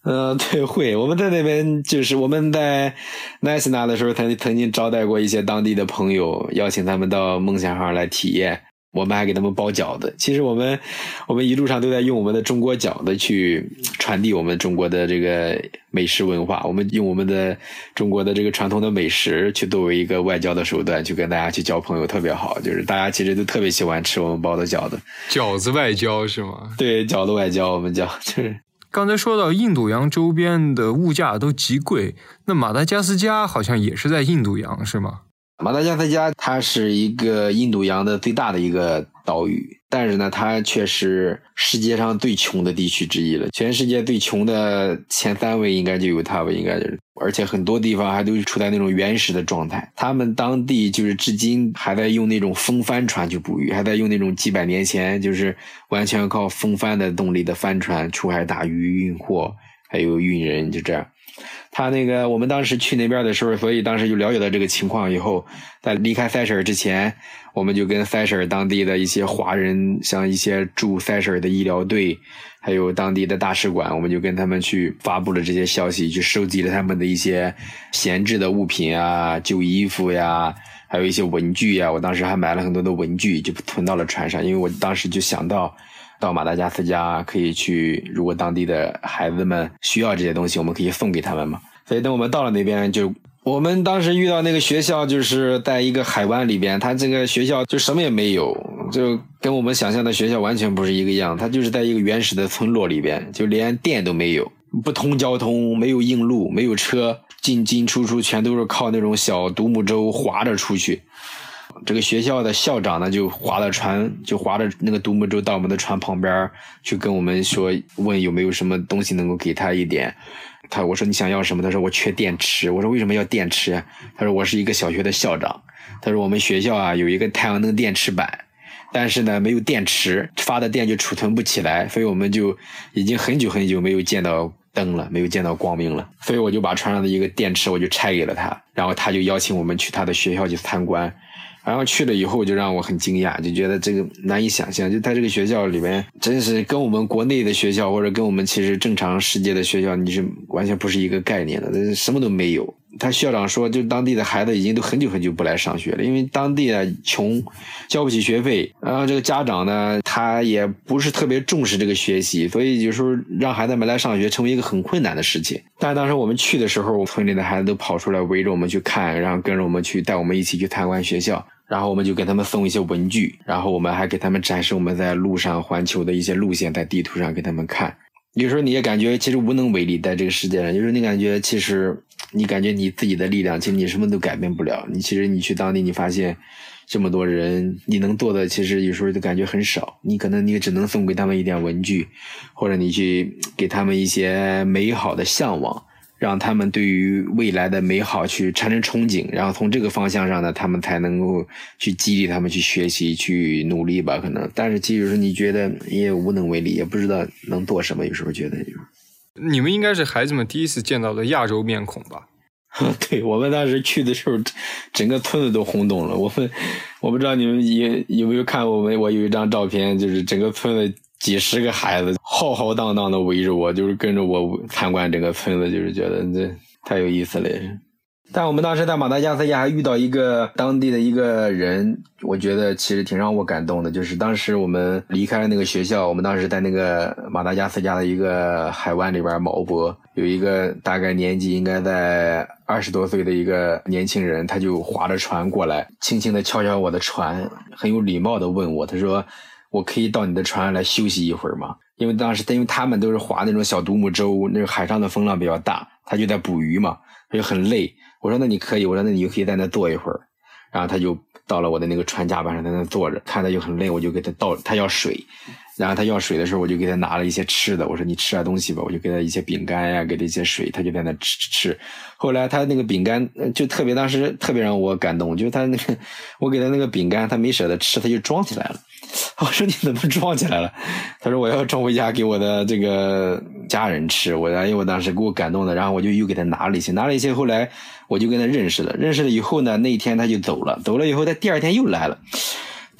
嗯，对，会。我们在那边就是我们在奈斯纳的时候，曾曾经招待过一些当地的朋友，邀请他们到梦想号来体验。我们还给他们包饺子。其实我们我们一路上都在用我们的中国饺子去传递我们中国的这个美食文化。我们用我们的中国的这个传统的美食去作为一个外交的手段，去跟大家去交朋友，特别好。就是大家其实都特别喜欢吃我们包的饺子。饺子外交是吗？对，饺子外交，我们叫就是。刚才说到印度洋周边的物价都极贵，那马达加斯加好像也是在印度洋，是吗？马达加斯加它是一个印度洋的最大的一个岛屿，但是呢，它却是世界上最穷的地区之一了。全世界最穷的前三位应该就有它吧，应该就是。而且很多地方还都是处在那种原始的状态。他们当地就是至今还在用那种风帆船去捕鱼，还在用那种几百年前就是完全靠风帆的动力的帆船出海打鱼、运货，还有运人，就这样。他那个，我们当时去那边的时候，所以当时就了解到这个情况以后，在离开塞舌尔之前，我们就跟塞舌尔当地的一些华人，像一些驻塞舌尔的医疗队，还有当地的大使馆，我们就跟他们去发布了这些消息，去收集了他们的一些闲置的物品啊，旧衣服呀，还有一些文具呀。我当时还买了很多的文具，就囤到了船上，因为我当时就想到。到马达加斯加可以去，如果当地的孩子们需要这些东西，我们可以送给他们嘛。所以等我们到了那边，就我们当时遇到那个学校，就是在一个海湾里边，它这个学校就什么也没有，就跟我们想象的学校完全不是一个样。它就是在一个原始的村落里边，就连电都没有，不通交通，没有硬路，没有车，进进出出全都是靠那种小独木舟划着出去。这个学校的校长呢，就划着船，就划着那个独木舟到我们的船旁边去跟我们说，问有没有什么东西能够给他一点。他我说你想要什么？他说我缺电池。我说为什么要电池？他说我是一个小学的校长。他说我们学校啊有一个太阳能电池板，但是呢没有电池，发的电就储存不起来，所以我们就已经很久很久没有见到灯了，没有见到光明了。所以我就把船上的一个电池我就拆给了他，然后他就邀请我们去他的学校去参观。然后去了以后就让我很惊讶，就觉得这个难以想象，就他这个学校里面真是跟我们国内的学校或者跟我们其实正常世界的学校你是完全不是一个概念的，什么都没有。他校长说，就当地的孩子已经都很久很久不来上学了，因为当地啊穷，交不起学费。然后这个家长呢，他也不是特别重视这个学习，所以有时候让孩子们来上学成为一个很困难的事情。但当时我们去的时候，村里的孩子都跑出来围着我们去看，然后跟着我们去带我们一起去参观学校。然后我们就给他们送一些文具，然后我们还给他们展示我们在路上环球的一些路线，在地图上给他们看。有时候你也感觉其实无能为力，在这个世界上，有时候你感觉其实你感觉你自己的力量，其实你什么都改变不了。你其实你去当地，你发现这么多人，你能做的其实有时候就感觉很少。你可能你只能送给他们一点文具，或者你去给他们一些美好的向往。让他们对于未来的美好去产生憧憬，然后从这个方向上呢，他们才能够去激励他们去学习、去努力吧。可能，但是其实你觉得也无能为力，也不知道能做什么。有时候觉得，你们应该是孩子们第一次见到的亚洲面孔吧？对我们当时去的时候，整个村子都轰动了。我们我不知道你们有有没有看我们，我有一张照片，就是整个村子。几十个孩子浩浩荡荡的围着我，就是跟着我参观整个村子，就是觉得这太有意思了。但我们当时在马达加斯加还遇到一个当地的一个人，我觉得其实挺让我感动的。就是当时我们离开了那个学校，我们当时在那个马达加斯加的一个海湾里边锚泊，有一个大概年纪应该在二十多岁的一个年轻人，他就划着船过来，轻轻的敲敲我的船，很有礼貌的问我，他说。我可以到你的船来休息一会儿吗？因为当时，因为他们都是划那种小独木舟，那个海上的风浪比较大，他就在捕鱼嘛，他就很累。我说那你可以，我说那你就可以在那坐一会儿。然后他就到了我的那个船甲板上，在那坐着，看他就很累，我就给他倒，他要水。然后他要水的时候，我就给他拿了一些吃的。我说你吃点东西吧，我就给他一些饼干呀，给他一些水，他就在那吃吃吃。后来他那个饼干就特别，当时特别让我感动，就是他那个我给他那个饼干，他没舍得吃，他就装起来了。我说你怎么装起来了？他说我要装回家给我的这个家人吃。我哎呦，我当时给我感动的，然后我就又给他拿了一些，拿了一些。后来我就跟他认识了，认识了以后呢，那一天他就走了，走了以后他第二天又来了。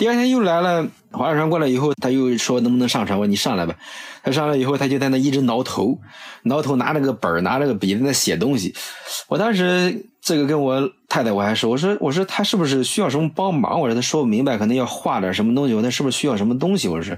第二天又来了，划船过来以后，他又说能不能上船？我说你上来吧。他上来以后，他就在那一直挠头，挠头，拿着个本，拿着个笔在那写东西。我当时这个跟我太太我还说，我说我说他是不是需要什么帮忙？我说他说不明白，可能要画点什么东西。我说是不是需要什么东西？我说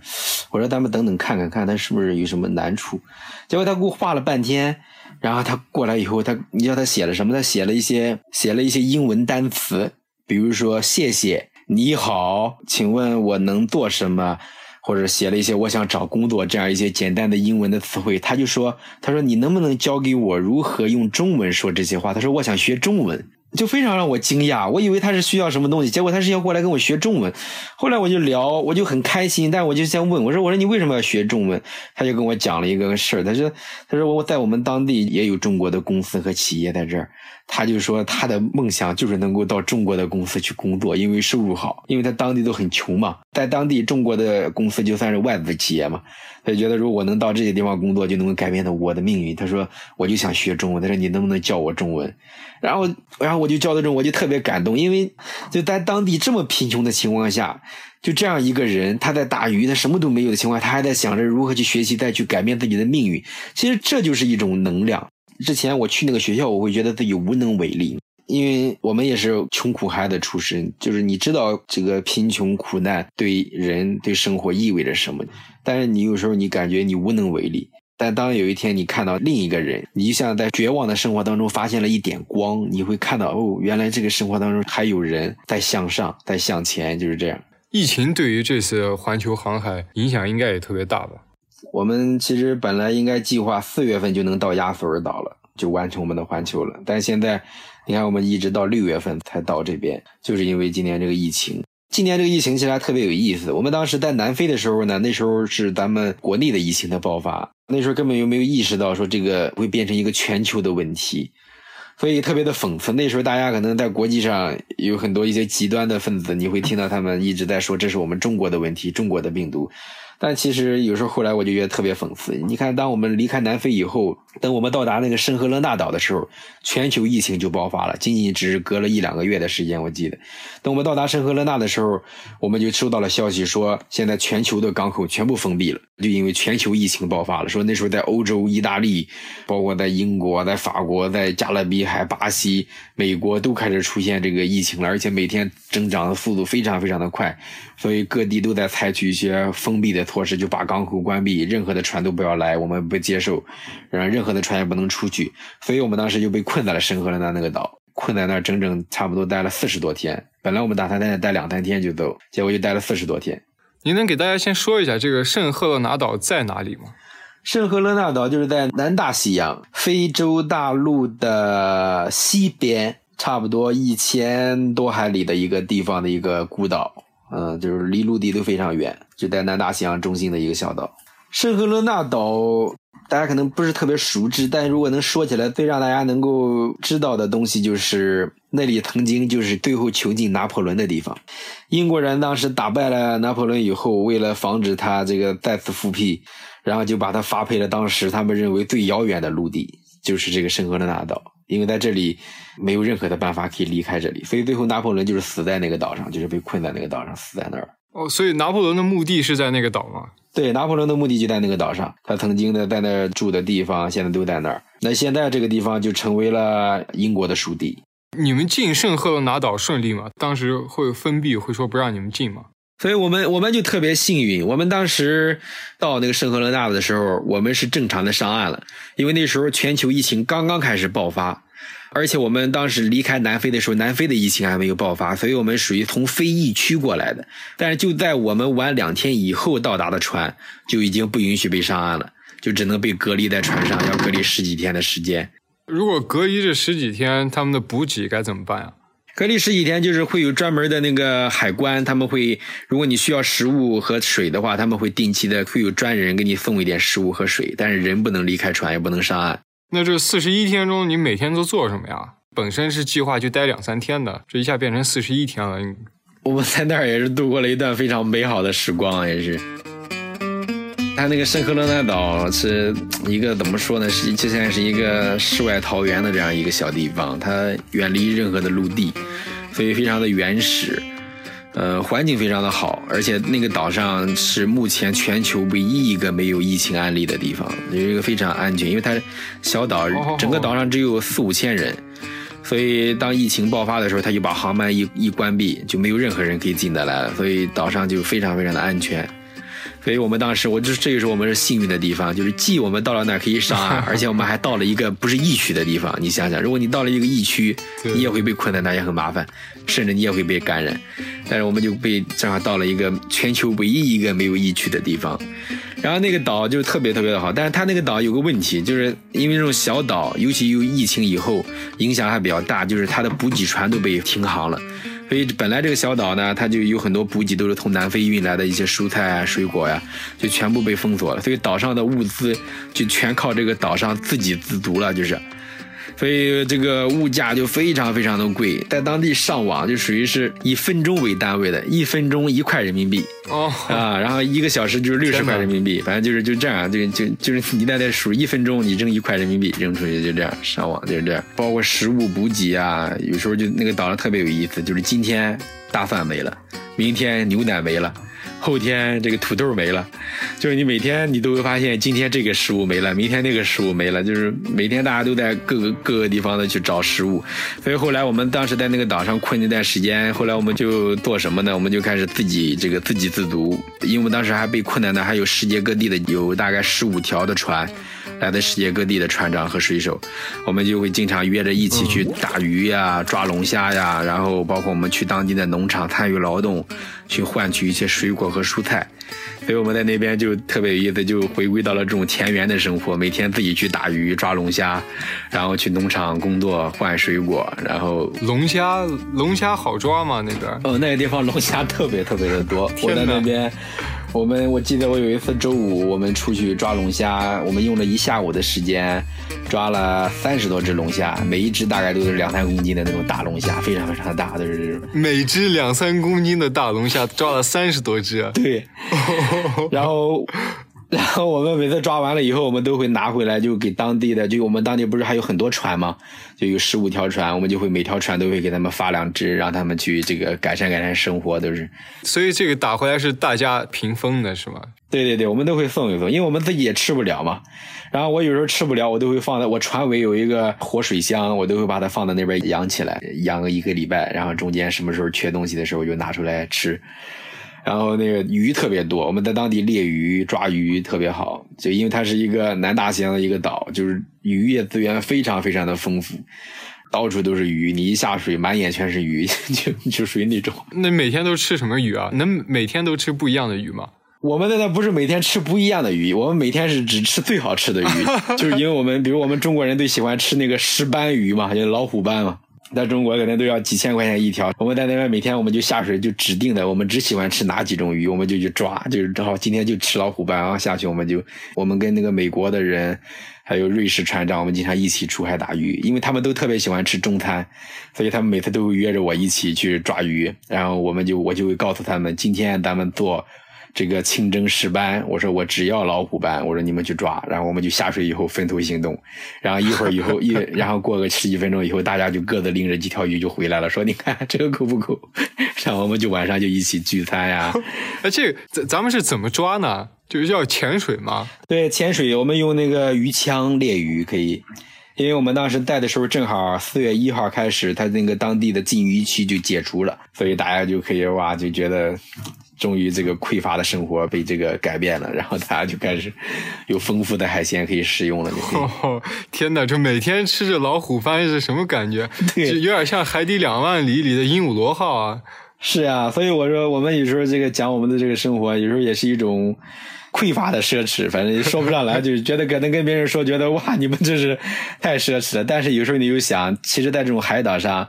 我说咱们等等看看看他是不是有什么难处。结果他给我画了半天，然后他过来以后，他你知道他写了什么？他写了一些写了一些英文单词，比如说谢谢。你好，请问我能做什么？或者写了一些我想找工作这样一些简单的英文的词汇，他就说：“他说你能不能教给我如何用中文说这些话？”他说：“我想学中文。”就非常让我惊讶，我以为他是需要什么东西，结果他是要过来跟我学中文。后来我就聊，我就很开心，但我就先问我说：“我说你为什么要学中文？”他就跟我讲了一个事儿，他说：“他说我在我们当地也有中国的公司和企业在这儿。”他就说他的梦想就是能够到中国的公司去工作，因为收入好，因为他当地都很穷嘛，在当地中国的公司就算是外资企业嘛。他就觉得如果能到这些地方工作，就能够改变的我的命运。他说我就想学中文，他说你能不能教我中文？然后，然后我就教的中，我就特别感动，因为就在当地这么贫穷的情况下，就这样一个人，他在打鱼，他什么都没有的情况下，他还在想着如何去学习，再去改变自己的命运。其实这就是一种能量。之前我去那个学校，我会觉得自己无能为力，因为我们也是穷苦孩子出身，就是你知道这个贫穷苦难对人对生活意味着什么。但是你有时候你感觉你无能为力，但当有一天你看到另一个人，你就像在绝望的生活当中发现了一点光，你会看到哦，原来这个生活当中还有人在向上，在向前，就是这样。疫情对于这次环球航海影响应该也特别大吧？我们其实本来应该计划四月份就能到亚索尔岛了，就完成我们的环球了，但现在你看我们一直到六月份才到这边，就是因为今年这个疫情。今年这个疫情其实还特别有意思。我们当时在南非的时候呢，那时候是咱们国内的疫情的爆发，那时候根本就没有意识到说这个会变成一个全球的问题，所以特别的讽刺。那时候大家可能在国际上有很多一些极端的分子，你会听到他们一直在说这是我们中国的问题，中国的病毒。但其实有时候后来我就觉得特别讽刺。你看，当我们离开南非以后，等我们到达那个圣赫勒纳岛的时候，全球疫情就爆发了，仅仅只是隔了一两个月的时间。我记得，等我们到达圣赫勒纳的时候，我们就收到了消息说，现在全球的港口全部封闭了，就因为全球疫情爆发了。说那时候在欧洲、意大利，包括在英国、在法国、在加勒比海、巴西、美国都开始出现这个疫情了，而且每天增长的速度非常非常的快，所以各地都在采取一些封闭的。措施就把港口关闭，任何的船都不要来，我们不接受，然后任何的船也不能出去，所以我们当时就被困在了圣赫勒纳那个岛，困在那儿整整差不多待了四十多天。本来我们打算在那待两三天就走，结果就待了四十多天。您能给大家先说一下这个圣赫勒拿岛在哪里吗？圣赫勒纳岛就是在南大西洋，非洲大陆的西边，差不多一千多海里的一个地方的一个孤岛。嗯，就是离陆地都非常远，就在南大西洋中心的一个小岛。圣赫勒纳岛，大家可能不是特别熟知，但如果能说起来，最让大家能够知道的东西，就是那里曾经就是最后囚禁拿破仑的地方。英国人当时打败了拿破仑以后，为了防止他这个再次复辟，然后就把他发配了当时他们认为最遥远的陆地，就是这个圣赫勒纳岛。因为在这里没有任何的办法可以离开这里，所以最后拿破仑就是死在那个岛上，就是被困在那个岛上，死在那儿。哦，所以拿破仑的墓地是在那个岛吗？对，拿破仑的墓地就在那个岛上，他曾经的在那儿住的地方现在都在那儿。那现在这个地方就成为了英国的属地。你们进圣赫勒拿岛顺利吗？当时会封闭，会说不让你们进吗？所以我们我们就特别幸运，我们当时到那个圣赫勒纳的时候，我们是正常的上岸了，因为那时候全球疫情刚刚开始爆发，而且我们当时离开南非的时候，南非的疫情还没有爆发，所以我们属于从非疫区过来的。但是就在我们晚两天以后到达的船，就已经不允许被上岸了，就只能被隔离在船上，要隔离十几天的时间。如果隔离这十几天，他们的补给该怎么办呀？隔离十几天就是会有专门的那个海关，他们会，如果你需要食物和水的话，他们会定期的会有专人给你送一点食物和水，但是人不能离开船，也不能上岸。那这四十一天中，你每天都做什么呀？本身是计划就待两三天的，这一下变成四十一天了。我们在那儿也是度过了一段非常美好的时光，也是。它那个圣赫勒拿岛是一个怎么说呢？是就像是一个世外桃源的这样一个小地方，它远离任何的陆地，所以非常的原始，呃，环境非常的好，而且那个岛上是目前全球唯一一个没有疫情案例的地方，有一个非常安全，因为它小岛，整个岛上只有四五千人，所以当疫情爆发的时候，他就把航班一一关闭，就没有任何人可以进得来了，所以岛上就非常非常的安全。所以我们当时，我就这个是我们是幸运的地方，就是既我们到了那儿可以上岸，而且我们还到了一个不是疫区的地方。你想想，如果你到了一个疫区，你也会被困在那，也很麻烦，甚至你也会被感染。但是我们就被正好到了一个全球唯一一个没有疫区的地方，然后那个岛就特别特别的好。但是它那个岛有个问题，就是因为这种小岛，尤其有疫情以后，影响还比较大，就是它的补给船都被停航了。所以本来这个小岛呢，它就有很多补给都是从南非运来的一些蔬菜啊、水果呀，就全部被封锁了。所以岛上的物资就全靠这个岛上自给自足了，就是。所以这个物价就非常非常的贵，在当地上网就属于是以分钟为单位的，一分钟一块人民币哦啊，然后一个小时就是六十块人民币，反正就是就这样，就就就是你在那数一分钟，你扔一块人民币扔出去，就这样上网就是这样，包括食物补给啊，有时候就那个岛上特别有意思，就是今天大蒜没了，明天牛奶没了。后天这个土豆没了，就是你每天你都会发现，今天这个食物没了，明天那个食物没了，就是每天大家都在各个各个地方的去找食物。所以后来我们当时在那个岛上困那段时间，后来我们就做什么呢？我们就开始自己这个自给自足，因为当时还被困难的，还有世界各地的有大概十五条的船。来自世界各地的船长和水手，我们就会经常约着一起去打鱼呀、抓龙虾呀，然后包括我们去当地的农场参与劳动，去换取一些水果和蔬菜。所以我们在那边就特别有意思，就回归到了这种田园的生活，每天自己去打鱼、抓龙虾，然后去农场工作换水果，然后龙虾龙虾好抓吗？那边？哦，那个地方龙虾特别特别的多，我在那边。我们我记得我有一次周五我们出去抓龙虾，我们用了一下午的时间，抓了三十多只龙虾，每一只大概都是两三公斤的那种大龙虾，非常非常大，都是每只两三公斤的大龙虾，抓了三十多只。对，然后。然后我们每次抓完了以后，我们都会拿回来，就给当地的，就我们当地不是还有很多船吗？就有十五条船，我们就会每条船都会给他们发两只，让他们去这个改善改善生活，都是。所以这个打回来是大家平分的，是吗？对对对，我们都会送一送，因为我们自己也吃不了嘛。然后我有时候吃不了，我都会放在我船尾有一个活水箱，我都会把它放在那边养起来，养个一个礼拜，然后中间什么时候缺东西的时候就拿出来吃。然后那个鱼特别多，我们在当地猎鱼抓鱼特别好，就因为它是一个南大西洋的一个岛，就是渔业资源非常非常的丰富，到处都是鱼，你一下水满眼全是鱼，就就属于那种。那每天都吃什么鱼啊？能每天都吃不一样的鱼吗？我们在那不是每天吃不一样的鱼，我们每天是只吃最好吃的鱼，就是因为我们比如我们中国人都喜欢吃那个石斑鱼嘛，就老虎斑嘛。在中国可能都要几千块钱一条，我们在那边每天我们就下水就指定的，我们只喜欢吃哪几种鱼，我们就去抓，就是正好今天就吃老虎斑，然后下去我们就我们跟那个美国的人，还有瑞士船长，我们经常一起出海打鱼，因为他们都特别喜欢吃中餐，所以他们每次都会约着我一起去抓鱼，然后我们就我就会告诉他们，今天咱们做。这个清蒸石斑，我说我只要老虎斑，我说你们去抓，然后我们就下水以后分头行动，然后一会儿以后一，然后过个十几分钟以后，大家就各自拎着几条鱼就回来了，说你看这个够不够？然后我们就晚上就一起聚餐呀。哎，这咱咱们是怎么抓呢？就是要潜水吗？对，潜水，我们用那个鱼枪猎鱼可以，因为我们当时带的时候正好四月一号开始，它那个当地的禁渔区就解除了，所以大家就可以哇就觉得。终于，这个匮乏的生活被这个改变了，然后大家就开始有丰富的海鲜可以食用了。哦，天哪，这每天吃着老虎饭是什么感觉？对，有点像《海底两万里》里的鹦鹉螺号啊。是啊，所以我说，我们有时候这个讲我们的这个生活，有时候也是一种匮乏的奢侈，反正说不上来，就是觉得可能跟别人说，觉得哇，你们这是太奢侈了。但是有时候你又想，其实，在这种海岛上。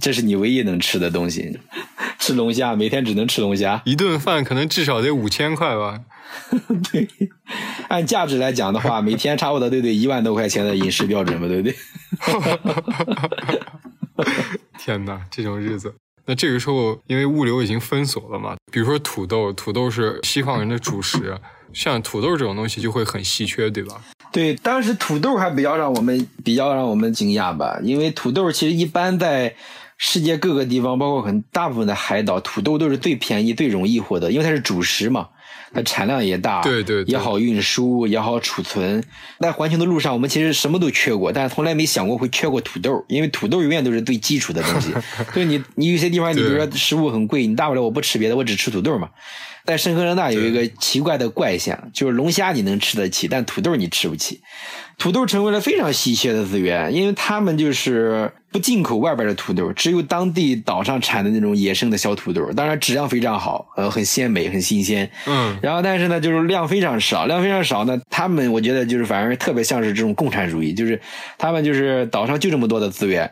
这是你唯一能吃的东西。吃龙虾，每天只能吃龙虾，一顿饭可能至少得五千块吧。对，按价值来讲的话，每天差不多都得一万多块钱的饮食标准吧，对不对？天哪，这种日子。那这个时候，因为物流已经封锁了嘛，比如说土豆，土豆是西方人的主食，像土豆这种东西就会很稀缺，对吧？对，当时土豆还比较让我们比较让我们惊讶吧，因为土豆其实一般在世界各个地方，包括很大部分的海岛，土豆都是最便宜、最容易获得，因为它是主食嘛。它产量也大，对对，也好运输，也好储存。在环球的路上，我们其实什么都缺过，但是从来没想过会缺过土豆，因为土豆永远都是最基础的东西。所以你你有些地方，你比如说食物很贵，你大不了我不吃别的，我只吃土豆嘛。在圣赫勒纳有一个奇怪的怪象，就是龙虾你能吃得起，但土豆你吃不起。土豆成为了非常稀缺的资源，因为他们就是不进口外边的土豆，只有当地岛上产的那种野生的小土豆，当然质量非常好，呃，很鲜美，很新鲜。嗯。然后，但是呢，就是量非常少，量非常少呢。他们我觉得就是反而特别像是这种共产主义，就是他们就是岛上就这么多的资源，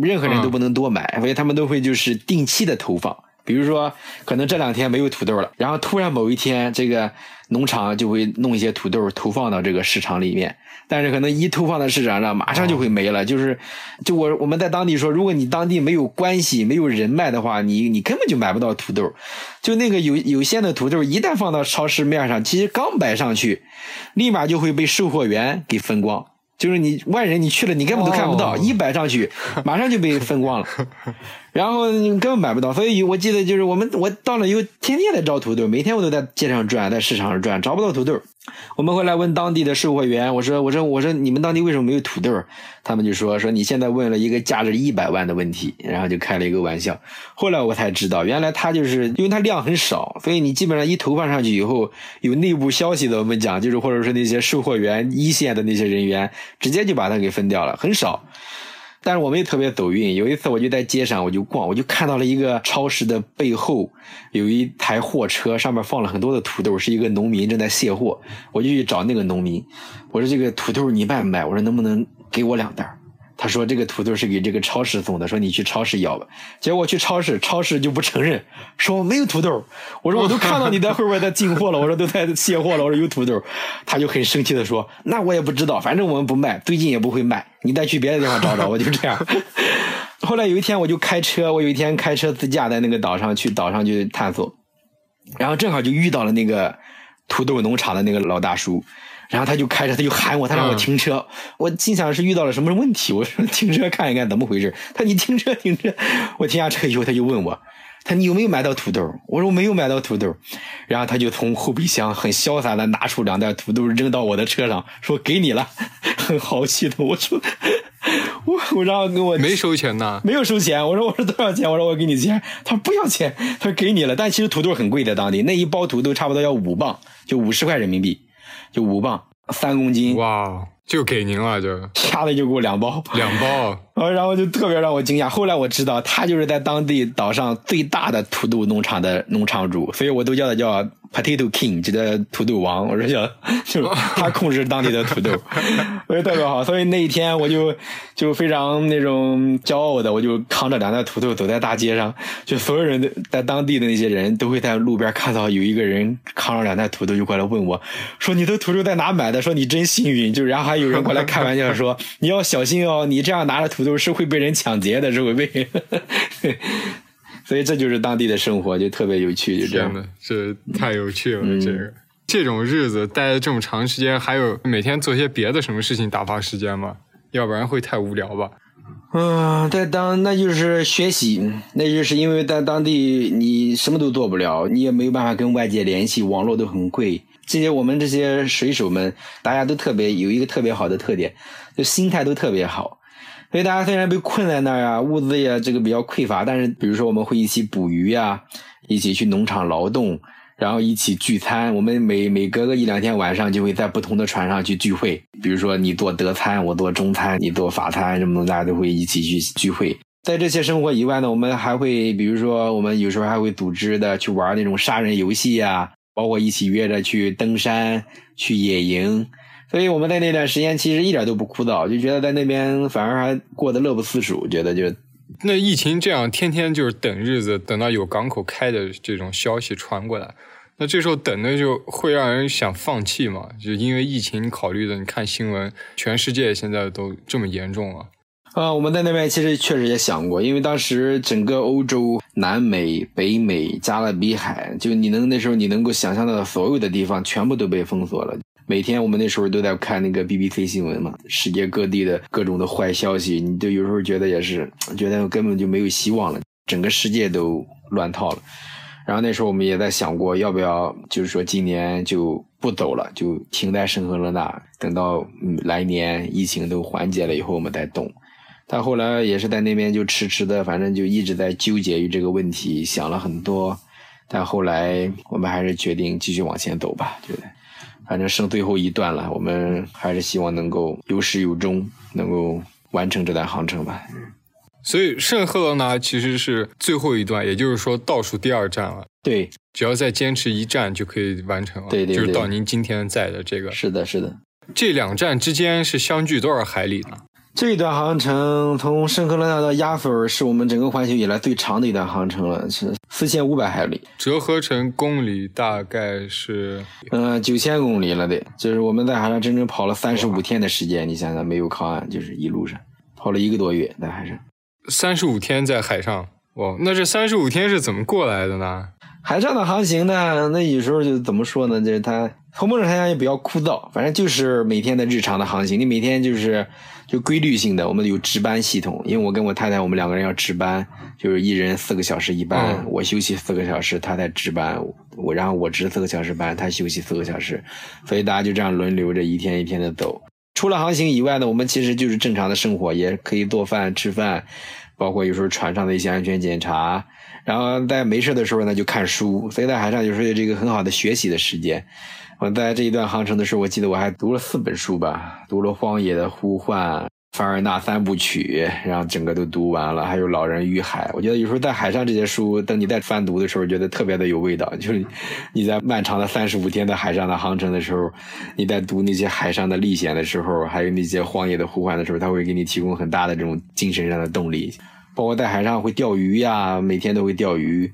任何人都不能多买，所以他们都会就是定期的投放。比如说，可能这两天没有土豆了，然后突然某一天，这个农场就会弄一些土豆投放到这个市场里面。但是可能一投放到市场上，马上就会没了。就是，就我我们在当地说，如果你当地没有关系、没有人脉的话，你你根本就买不到土豆。就那个有有限的土豆，一旦放到超市面上，其实刚摆上去，立马就会被售货员给分光。就是你外人你去了，你根本都看不到，一摆上去，马上就被分光了。然后你根本买不到，所以我记得就是我们我到了以后，天天在找土豆，每天我都在街上转，在市场上转，找不到土豆。我们后来问当地的售货员，我说我说我说你们当地为什么没有土豆？他们就说说你现在问了一个价值一百万的问题，然后就开了一个玩笑。后来我才知道，原来他就是因为它量很少，所以你基本上一投放上去以后，有内部消息的我们讲，就是或者是那些售货员一线的那些人员，直接就把它给分掉了，很少。但是我们也特别走运。有一次，我就在街上，我就逛，我就看到了一个超市的背后有一台货车，上面放了很多的土豆，是一个农民正在卸货。我就去找那个农民，我说：“这个土豆你卖不卖？我说能不能给我两袋？”他说：“这个土豆是给这个超市送的，说你去超市要吧。”结果去超市，超市就不承认，说没有土豆。我说：“我都看到你在后边在进货了，我说都在卸货了，我说有土豆。”他就很生气的说：“那我也不知道，反正我们不卖，最近也不会卖，你再去别的地方找找。”我就这样。后来有一天，我就开车，我有一天开车自驾在那个岛上去岛上去探索，然后正好就遇到了那个土豆农场的那个老大叔。然后他就开着，他就喊我，他让我停车。我心想是遇到了什么问题，我说停车看一看怎么回事。他说你停车停车。我停下车以后，他就问我，他你有没有买到土豆？我说我没有买到土豆。然后他就从后备箱很潇洒的拿出两袋土豆扔到我的车上，说给你了，很豪气的。我说我我然后跟我没收钱呢，没有收钱。我说我说多少钱？我说我给你钱。他说不要钱，他说给你了。但其实土豆很贵的，当地那一包土豆差不多要五磅，就五十块人民币。就五磅，三公斤，哇，就给您了，就。下来就给我两包，两包，然后就特别让我惊讶。后来我知道，他就是在当地岛上最大的土豆农场的农场主，所以我都叫他叫。Potato King，就叫土豆王，我说叫，就他控制当地的土豆，所以特别好。所以那一天我就就非常那种骄傲的，我就扛着两袋土豆走在大街上，就所有人在当地的那些人都会在路边看到有一个人扛着两袋土豆就过来问我，说你的土豆在哪买的？说你真幸运。就然后还有人过来开玩笑说 你要小心哦，你这样拿着土豆是会被人抢劫的，是会被。所以这就是当地的生活，就特别有趣，就这样的，这太有趣了。这个这种日子待这么长时间，还有每天做些别的什么事情打发时间吗？要不然会太无聊吧？嗯，在当那就是学习，那就是因为在当地你什么都做不了，你也没有办法跟外界联系，网络都很贵。这些我们这些水手们，大家都特别有一个特别好的特点，就心态都特别好。所以大家虽然被困在那儿啊，物资也这个比较匮乏，但是比如说我们会一起捕鱼呀，一起去农场劳动，然后一起聚餐。我们每每隔个一两天晚上就会在不同的船上去聚会。比如说你做德餐，我做中餐，你做法餐，什么大家都会一起去聚会。在这些生活以外呢，我们还会比如说我们有时候还会组织的去玩那种杀人游戏呀，包括一起约着去登山、去野营。所以我们在那段时间其实一点都不枯燥，就觉得在那边反而还过得乐不思蜀，觉得就那疫情这样天天就是等日子，等到有港口开的这种消息传过来，那这时候等的就会让人想放弃嘛？就因为疫情考虑的，你看新闻，全世界现在都这么严重了。啊，我们在那边其实确实也想过，因为当时整个欧洲、南美、北美、加勒比海，就你能那时候你能够想象到的所有的地方，全部都被封锁了。每天我们那时候都在看那个 BBC 新闻嘛，世界各地的各种的坏消息，你就有时候觉得也是，觉得根本就没有希望了，整个世界都乱套了。然后那时候我们也在想过，要不要就是说今年就不走了，就停在圣赫勒纳，等到来年疫情都缓解了以后，我们再动。但后来也是在那边就迟迟的，反正就一直在纠结于这个问题，想了很多。但后来我们还是决定继续往前走吧，觉得反正剩最后一段了，我们还是希望能够有始有终，能够完成这段航程吧。所以圣赫勒拿其实是最后一段，也就是说倒数第二站了。对，只要再坚持一站就可以完成了。对对，就是到您今天在的这个。是的，是的。这两站之间是相距多少海里呢？这一段航程从圣克勒纳到亚索尔是我们整个环球以来最长的一段航程了，是四千五百海里，折合成公里大概是嗯九千公里了得，就是我们在海上整整跑了三十五天的时间，你想想没有靠岸，就是一路上跑了一个多月在海上，三十五天在海上，哇，那这三十五天是怎么过来的呢？海上的航行呢，那有时候就怎么说呢？就是它从某种程度上也比较枯燥，反正就是每天的日常的航行，你每天就是就规律性的，我们有值班系统，因为我跟我太太我们两个人要值班，就是一人四个小时一班，我休息四个小时，他在值班，我然后我值四个小时班，他休息四个小时，所以大家就这样轮流着一天一天的走。除了航行以外呢，我们其实就是正常的生活，也可以做饭吃饭，包括有时候船上的一些安全检查。然后在没事的时候呢，就看书，所以在海上有时候有这个很好的学习的时间。我在这一段航程的时候，我记得我还读了四本书吧，读了《荒野的呼唤》、《凡尔纳三部曲》，然后整个都读完了，还有《老人与海》。我觉得有时候在海上这些书，等你在翻读的时候，觉得特别的有味道。就是你在漫长的三十五天的海上的航程的时候，你在读那些海上的历险的时候，还有那些荒野的呼唤的时候，它会给你提供很大的这种精神上的动力。包括在海上会钓鱼呀，每天都会钓鱼。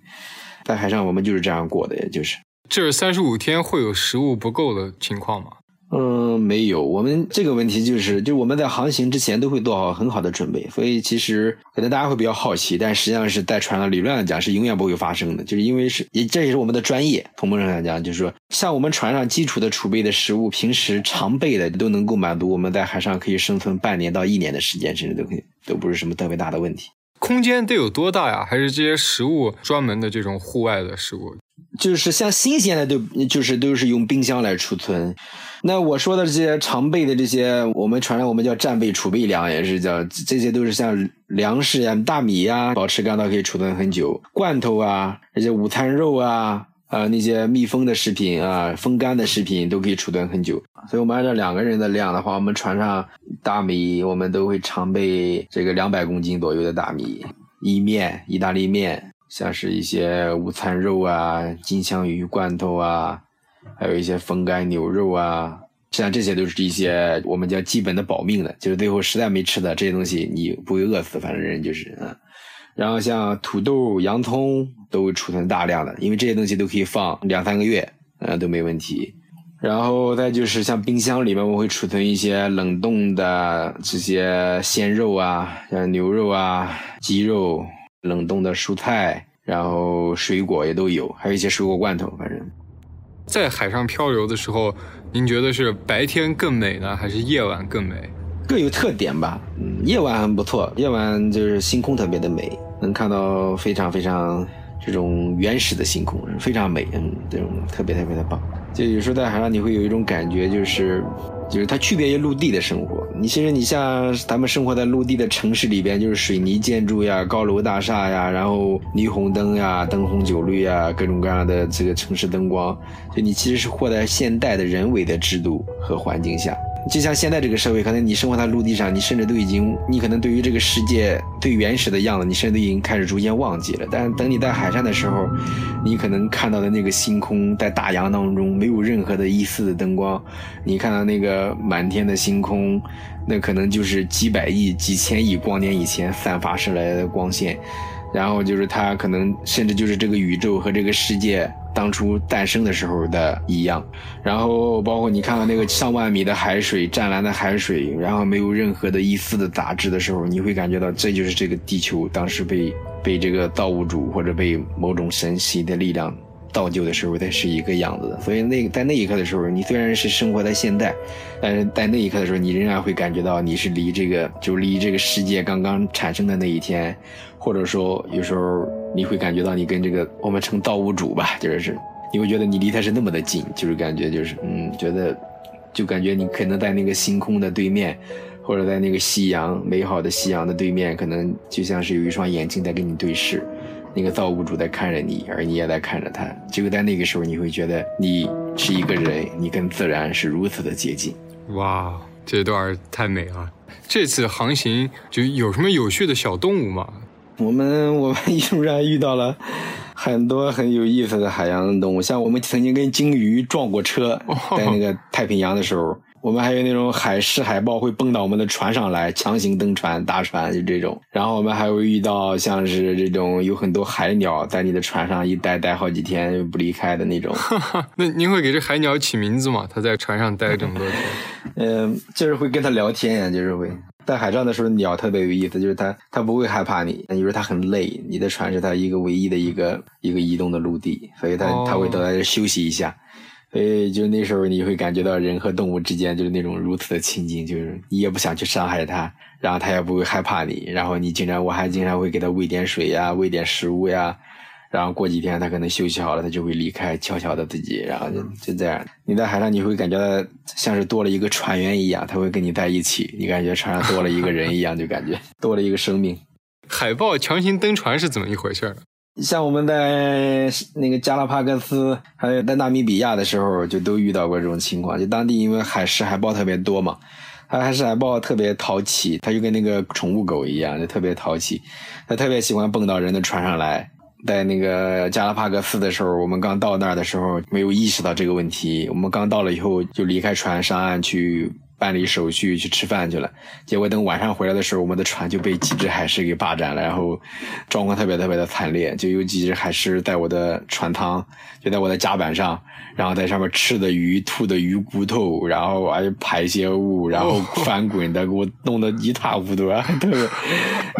在海上我们就是这样过的，也就是。这三十五天会有食物不够的情况吗？嗯，没有。我们这个问题就是，就我们在航行之前都会做好很好的准备，所以其实可能大家会比较好奇，但实际上是在船上理论上讲是永远不会发生的，就是因为是也这也是我们的专业。从某种上讲，就是说像我们船上基础的储备的食物，平时常备的都能够满足我们在海上可以生存半年到一年的时间，甚至都可以，都不是什么特别大的问题。空间得有多大呀？还是这些食物专门的这种户外的食物？就是像新鲜的都就是都是用冰箱来储存。那我说的这些常备的这些，我们传来我们叫战备储备粮，也是叫这些都是像粮食呀、大米呀，保持干燥可以储存很久。罐头啊，这些午餐肉啊。呃，那些密封的食品啊，风干的食品都可以储存很久。所以，我们按照两个人的量的话，我们船上大米我们都会常备这个两百公斤左右的大米，意面、意大利面，像是一些午餐肉啊、金枪鱼罐头啊，还有一些风干牛肉啊，像这些都是一些我们叫基本的保命的，就是最后实在没吃的这些东西，你不会饿死，反正人就是嗯。然后像土豆、洋葱都储存大量的，因为这些东西都可以放两三个月，嗯，都没问题。然后再就是像冰箱里面，我会储存一些冷冻的这些鲜肉啊，像牛肉啊、鸡肉，冷冻的蔬菜，然后水果也都有，还有一些水果罐头。反正，在海上漂流的时候，您觉得是白天更美呢，还是夜晚更美？各有特点吧。嗯，夜晚很不错，夜晚就是星空特别的美。能看到非常非常这种原始的星空，非常美，嗯，这种特别特别的棒。就有时候在海上，你会有一种感觉，就是就是它区别于陆地的生活。你其实你像咱们生活在陆地的城市里边，就是水泥建筑呀、高楼大厦呀，然后霓虹灯呀、灯红酒绿呀，各种各样的这个城市灯光。就你其实是活在现代的人为的制度和环境下，就像现在这个社会，可能你生活在陆地上，你甚至都已经，你可能对于这个世界最原始的样子，你甚至都已经开始逐渐忘记了。但等你在海上的时候，你可能看到的那个星空，在大洋当中没没有任何的一丝的灯光，你看到那个满天的星空，那可能就是几百亿、几千亿光年以前散发出来的光线。然后就是它可能甚至就是这个宇宙和这个世界当初诞生的时候的一样。然后包括你看到那个上万米的海水，湛蓝的海水，然后没有任何的一丝的杂质的时候，你会感觉到这就是这个地球当时被被这个造物主或者被某种神奇的力量。造就的时候，它是一个样子的，所以那在那一刻的时候，你虽然是生活在现代，但是在那一刻的时候，你仍然会感觉到你是离这个就离这个世界刚刚产生的那一天，或者说有时候你会感觉到你跟这个我们称造物主吧，就是你会觉得你离他是那么的近，就是感觉就是嗯，觉得就感觉你可能在那个星空的对面，或者在那个夕阳美好的夕阳的对面，可能就像是有一双眼睛在跟你对视。那个造物主在看着你，而你也在看着他。只有在那个时候，你会觉得你是一个人，你跟自然是如此的接近。哇，这段太美了！这次航行就有什么有趣的小动物吗？我们我们一路上遇到了很多很有意思的海洋动物，像我们曾经跟鲸鱼撞过车，在那个太平洋的时候。我们还有那种海狮、海豹会蹦到我们的船上来，强行登船、搭船就这种。然后我们还会遇到像是这种有很多海鸟在你的船上一待待好几天不离开的那种。那您会给这海鸟起名字吗？它在船上待这么多天？嗯，就是会跟它聊天呀，就是会在海上的时候，鸟特别有意思，就是它它不会害怕你，因为它很累，你的船是它一个唯一的一个一个移动的陆地，所以它它会都在这休息一下。所以，就那时候你会感觉到人和动物之间就是那种如此的亲近，就是你也不想去伤害它，然后它也不会害怕你，然后你经常我还经常会给它喂点水呀，喂点食物呀，然后过几天它可能休息好了，它就会离开，悄悄的自己，然后就就这样。你在海上你会感觉到像是多了一个船员一样，它会跟你在一起，你感觉船上多了一个人一样，就感觉 多了一个生命。海豹强行登船是怎么一回事？像我们在那个加拉帕戈斯，还有在纳米比亚的时候，就都遇到过这种情况。就当地因为海狮、海豹特别多嘛，它海狮、海豹特别淘气，它就跟那个宠物狗一样，就特别淘气。它特别喜欢蹦到人的船上来。在那个加拉帕戈斯的时候，我们刚到那儿的时候，没有意识到这个问题。我们刚到了以后，就离开船上岸去。办理手续去吃饭去了，结果等晚上回来的时候，我们的船就被几只海狮给霸占了，然后状况特别特别的惨烈，就有几只海狮在我的船舱，就在我的甲板上，然后在上面吃的鱼、吐的鱼骨头，然后还有排泄物，然后翻滚的，给我弄得一塌糊涂啊！特别，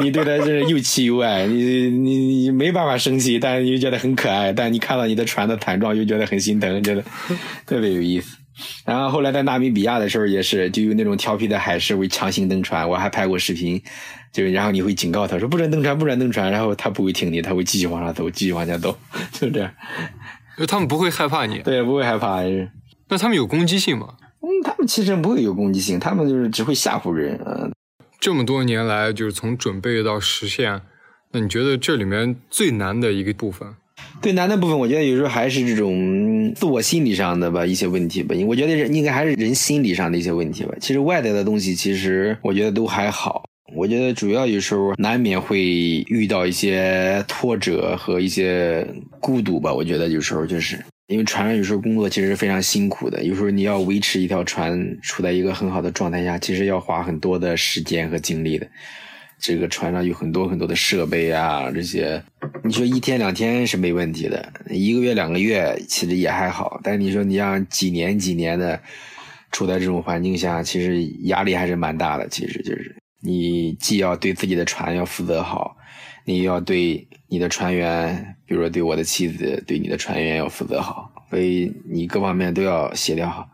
你对它真是又气又爱，你你你没办法生气，但是又觉得很可爱，但你看到你的船的惨状又觉得很心疼，觉得特别有意思。然后后来在纳米比亚的时候也是，就有那种调皮的海狮会强行登船，我还拍过视频，就然后你会警告他说不准登船，不准登船，然后他不会听你，他会继续往上走，继续往前走，就这样。就他们不会害怕你？对，不会害怕。那他们有攻击性吗？嗯，他们其实不会有攻击性，他们就是只会吓唬人。嗯，这么多年来，就是从准备到实现，那你觉得这里面最难的一个部分？最难的部分，我觉得有时候还是这种自我心理上的吧一些问题吧。我觉得人应该还是人心理上的一些问题吧。其实外在的东西，其实我觉得都还好。我觉得主要有时候难免会遇到一些挫折和一些孤独吧。我觉得有时候就是因为船上有时候工作其实是非常辛苦的，有时候你要维持一条船处在一个很好的状态下，其实要花很多的时间和精力的。这个船上有很多很多的设备啊，这些你说一天两天是没问题的，一个月两个月其实也还好。但你说你像几年几年的处在这种环境下，其实压力还是蛮大的。其实就是你既要对自己的船要负责好，你要对你的船员，比如说对我的妻子，对你的船员要负责好，所以你各方面都要协调好。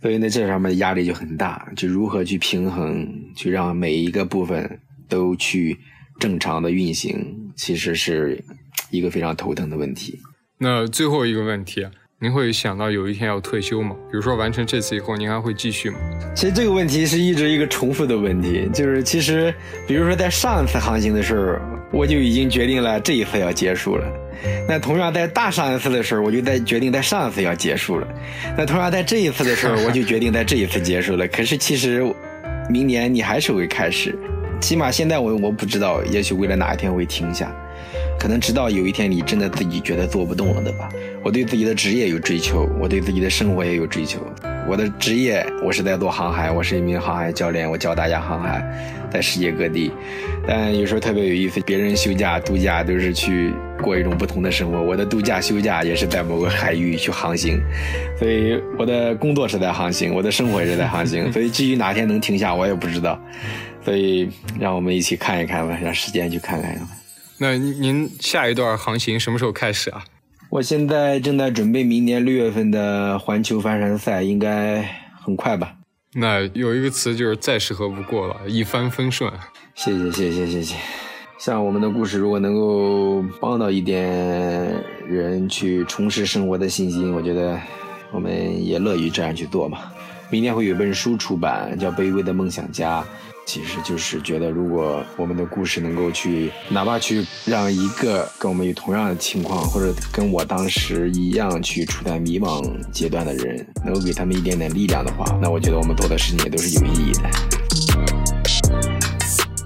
所以呢，这上面压力就很大，就如何去平衡，去让每一个部分。都去正常的运行，其实是一个非常头疼的问题。那最后一个问题，您会想到有一天要退休吗？比如说完成这次以后，您还会继续吗？其实这个问题是一直一个重复的问题，就是其实，比如说在上一次航行的时候，我就已经决定了这一次要结束了。那同样在大上一次的时候，我就在决定在上一次要结束了。那同样在这一次的时候，我就决定在这一次结束了。可是其实，明年你还是会开始。起码现在我我不知道，也许未来哪一天会停下。可能直到有一天你真的自己觉得做不动了，对吧？我对自己的职业有追求，我对自己的生活也有追求。我的职业，我是在做航海，我是一名航海教练，我教大家航海，在世界各地。但有时候特别有意思，别人休假度假都是去过一种不同的生活，我的度假休假也是在某个海域去航行。所以我的工作是在航行，我的生活也是在航行。所以至于哪天能停下，我也不知道。所以让我们一起看一看吧，让时间去看看。那您下一段航行什么时候开始啊？我现在正在准备明年六月份的环球帆船赛，应该很快吧？那有一个词就是再适合不过了，一帆风顺。谢谢谢谢谢谢。像我们的故事，如果能够帮到一点人去重拾生活的信心，我觉得我们也乐于这样去做嘛。明年会有本书出版，叫《卑微的梦想家》。其实就是觉得，如果我们的故事能够去，哪怕去让一个跟我们有同样的情况，或者跟我当时一样去处在迷茫阶段的人，能够给他们一点点力量的话，那我觉得我们做的事情也都是有意义的。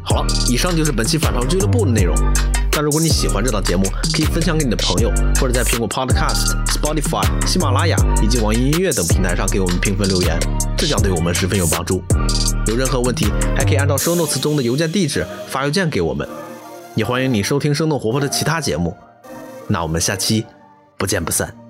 好了，以上就是本期反潮俱乐部的内容。那如果你喜欢这档节目，可以分享给你的朋友，或者在苹果 Podcast、Spotify、喜马拉雅以及网易音乐等平台上给我们评分留言，这将对我们十分有帮助。有任何问题，还可以按照 Show Notes 中的邮件地址发邮件给我们。也欢迎你收听生动活泼的其他节目。那我们下期不见不散。